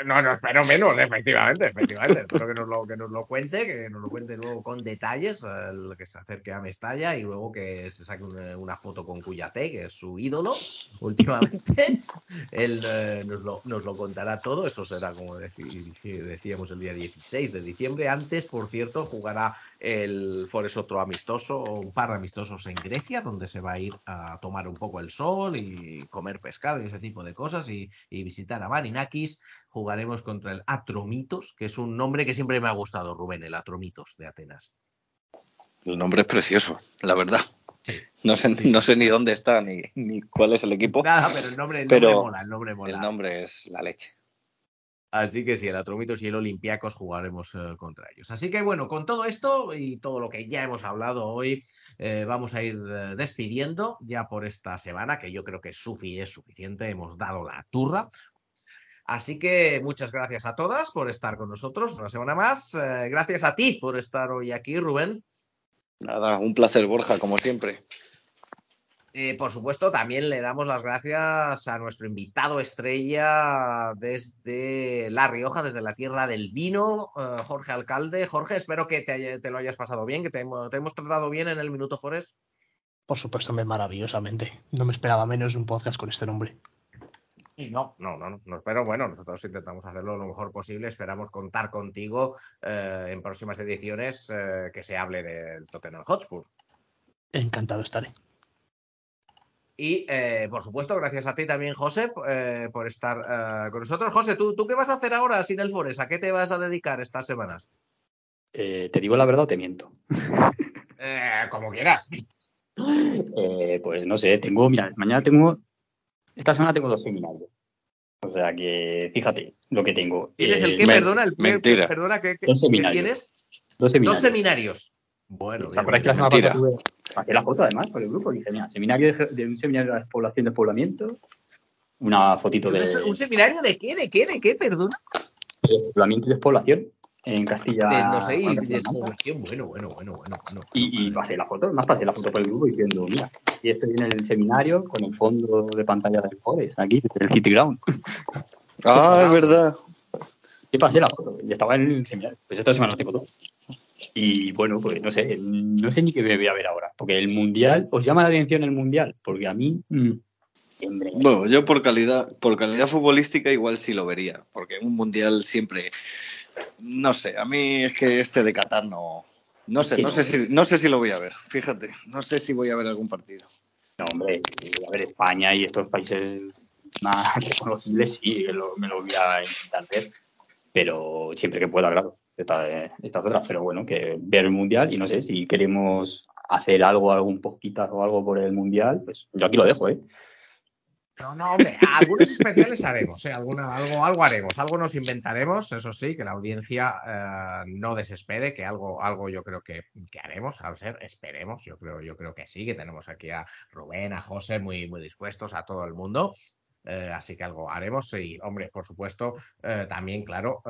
No, no espero menos, efectivamente, efectivamente. Espero que nos lo, que nos lo cuente, que nos lo cuente luego con detalles, el que se acerque a Mestalla y luego que se saque una, una foto con Cuyate, que es su ídolo últimamente. Él eh, nos, lo, nos lo contará todo, eso será como decí- decíamos el día 16 de diciembre. Antes, por cierto, jugará el Forest otro amistoso, un par de amistosos en Grecia, donde se va a ir a tomar un poco el sol y comer pescado y ese tipo de cosas y, y visitar a Marinakis jugaremos contra el Atromitos, que es un nombre que siempre me ha gustado, Rubén, el Atromitos de Atenas. El nombre es precioso, la verdad. Sí. No sé, Sí, sí. no sé ni dónde está ni, ni cuál es el equipo. Nada, pero el nombre, el Pero nombre mola, el nombre mola. El nombre es la leche. Así que sí, el Atromitos y el Olympiacos jugaremos eh, contra ellos. Así que bueno, con todo esto y todo lo que ya hemos hablado hoy, eh, vamos a ir eh, despidiendo ya por esta semana, que yo creo que es suficiente, hemos dado la turra. Así que muchas gracias a todas por estar con nosotros una semana más. Eh, gracias a ti por estar hoy aquí, Rubén. Nada, un placer, Borja, como siempre. Eh, por supuesto, también le damos las gracias a nuestro invitado estrella desde La Rioja, desde la tierra del vino, eh, Jorge Alcalde. Jorge, espero que te, haya- te lo hayas pasado bien, que te, hemos- te hemos tratado bien en el Minuto Forest. Por supuesto, me maravillosamente. No me esperaba menos de un podcast con este nombre. Y no, no, no, no, no, pero bueno, nosotros intentamos hacerlo lo mejor posible. Esperamos contar contigo eh, en próximas ediciones eh, que se hable del Tottenham Hotspur. Encantado estaré. Y eh, por supuesto, gracias a ti también, José, eh, por estar eh, con nosotros. José, ¿tú, ¿tú qué vas a hacer ahora sin el Forest? ¿A qué te vas a dedicar estas semanas? Eh, ¿Te digo la verdad o te miento? Eh, como quieras. Eh, pues no sé, tengo, mira, mañana tengo, esta semana tengo dos seminarios. O sea que, fíjate lo que tengo. ¿Tienes el Eh, qué? men- Perdona, el mentira. Perdona, ¿qué, qué- Dos qué seminarios. tienes? Dos seminarios. Dos seminarios. Bueno, ¿Te que la semana pasada tuve- Hacía la foto además por el grupo. Dije, mira, seminario de, de un seminario de despoblación, despoblamiento, una fotito de, ¿Un, un seminario de qué? ¿De qué? ¿De qué? Perdona. de despoblamiento y despoblación en Castilla. De, no sé, y de. Bueno, bueno, bueno, bueno. bueno. Y, y pasé la foto, más pasé la foto por el grupo diciendo, mira, y estoy en el seminario con el fondo de pantalla del Forest, aquí, en el City Ground. Ah, es verdad. Y pasé la foto, y estaba en el seminario. Pues esta semana lo tengo todo. Y bueno, pues no sé, no sé ni qué me voy a ver ahora, porque el Mundial, ¿os llama la atención el Mundial? Porque a mí, mm, hombre, Bueno, yo por calidad, por calidad futbolística igual sí lo vería, porque un mundial siempre, no sé, a mí es que este de Qatar no, no sé, no sé si, no sé si lo voy a ver, fíjate, no sé si voy a ver algún partido. no, hombre, a ver, España y estos países más reconocibles, sí, me lo voy a intentar ver, pero siempre que pueda, claro, esta- estas otras, pero bueno, que ver el Mundial y no sé, si queremos hacer algo, algún poquito o algo por el Mundial, pues yo aquí lo dejo, ¿eh? No, no, hombre, algunos especiales haremos, ¿eh? Alguna, algo, algo haremos, algo nos inventaremos, eso sí, que la audiencia eh, no desespere, que algo, algo yo creo que, haremos, a ser, esperemos, yo creo, yo creo que sí, que tenemos aquí a Rubén, a José muy, muy dispuestos, a todo el mundo. eh, así que algo haremos y, hombre, por supuesto, también, claro,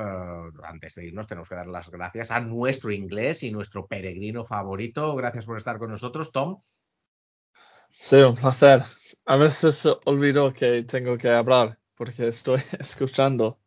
antes de irnos tenemos que dar las gracias a nuestro inglés y nuestro peregrino favorito. Gracias por estar con nosotros, Tom. Sí, un placer. A veces olvido que tengo que hablar porque estoy escuchando.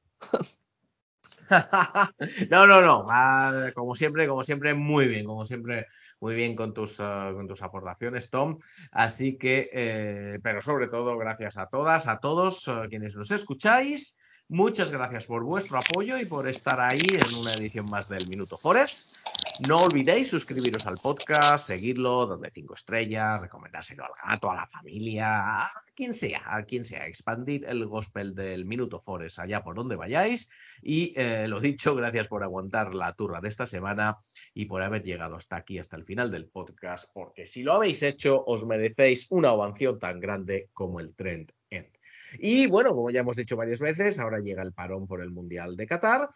No, no, no. ah, como siempre, como siempre, muy bien, como siempre, muy bien con tus, ah, con tus aportaciones, Tom. Así que, eh, pero sobre todo, gracias a todas, a todos ah, quienes nos escucháis. Muchas gracias por vuestro apoyo y por estar ahí en una edición más del Minuto Forest. No olvidéis suscribiros al podcast, seguirlo, darle cinco estrellas, recomendárselo al gato, a la familia, a quien sea, a quien sea. Expandid el gospel del Minuto Forest allá por donde vayáis. Y eh, lo dicho, gracias por aguantar la turra de esta semana y por haber llegado hasta aquí, hasta el final del podcast, porque si lo habéis hecho, os merecéis una ovación tan grande como el Trend End. Y bueno, como ya hemos dicho varias veces, ahora llega el parón por el Mundial de Qatar.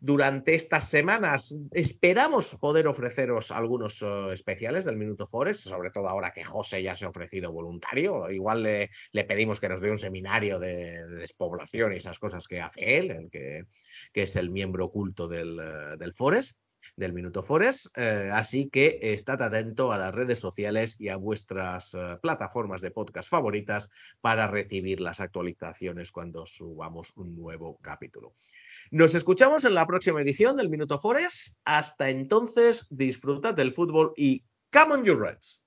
Durante estas semanas esperamos poder ofreceros algunos eh, especiales del Minuto Forest, sobre todo ahora que José ya se ha ofrecido voluntario. Igual le, pedimos que nos dé un seminario de, de despoblación y esas cosas que hace él, el que, es el miembro oculto del, eh, del Forest del Minuto Forest, eh, así que estad atento a las redes sociales y a vuestras eh, plataformas de podcast favoritas para recibir las actualizaciones cuando subamos un nuevo capítulo. Nos escuchamos en la próxima edición del Minuto Forest. Hasta entonces, disfrutad del fútbol y come on you Reds.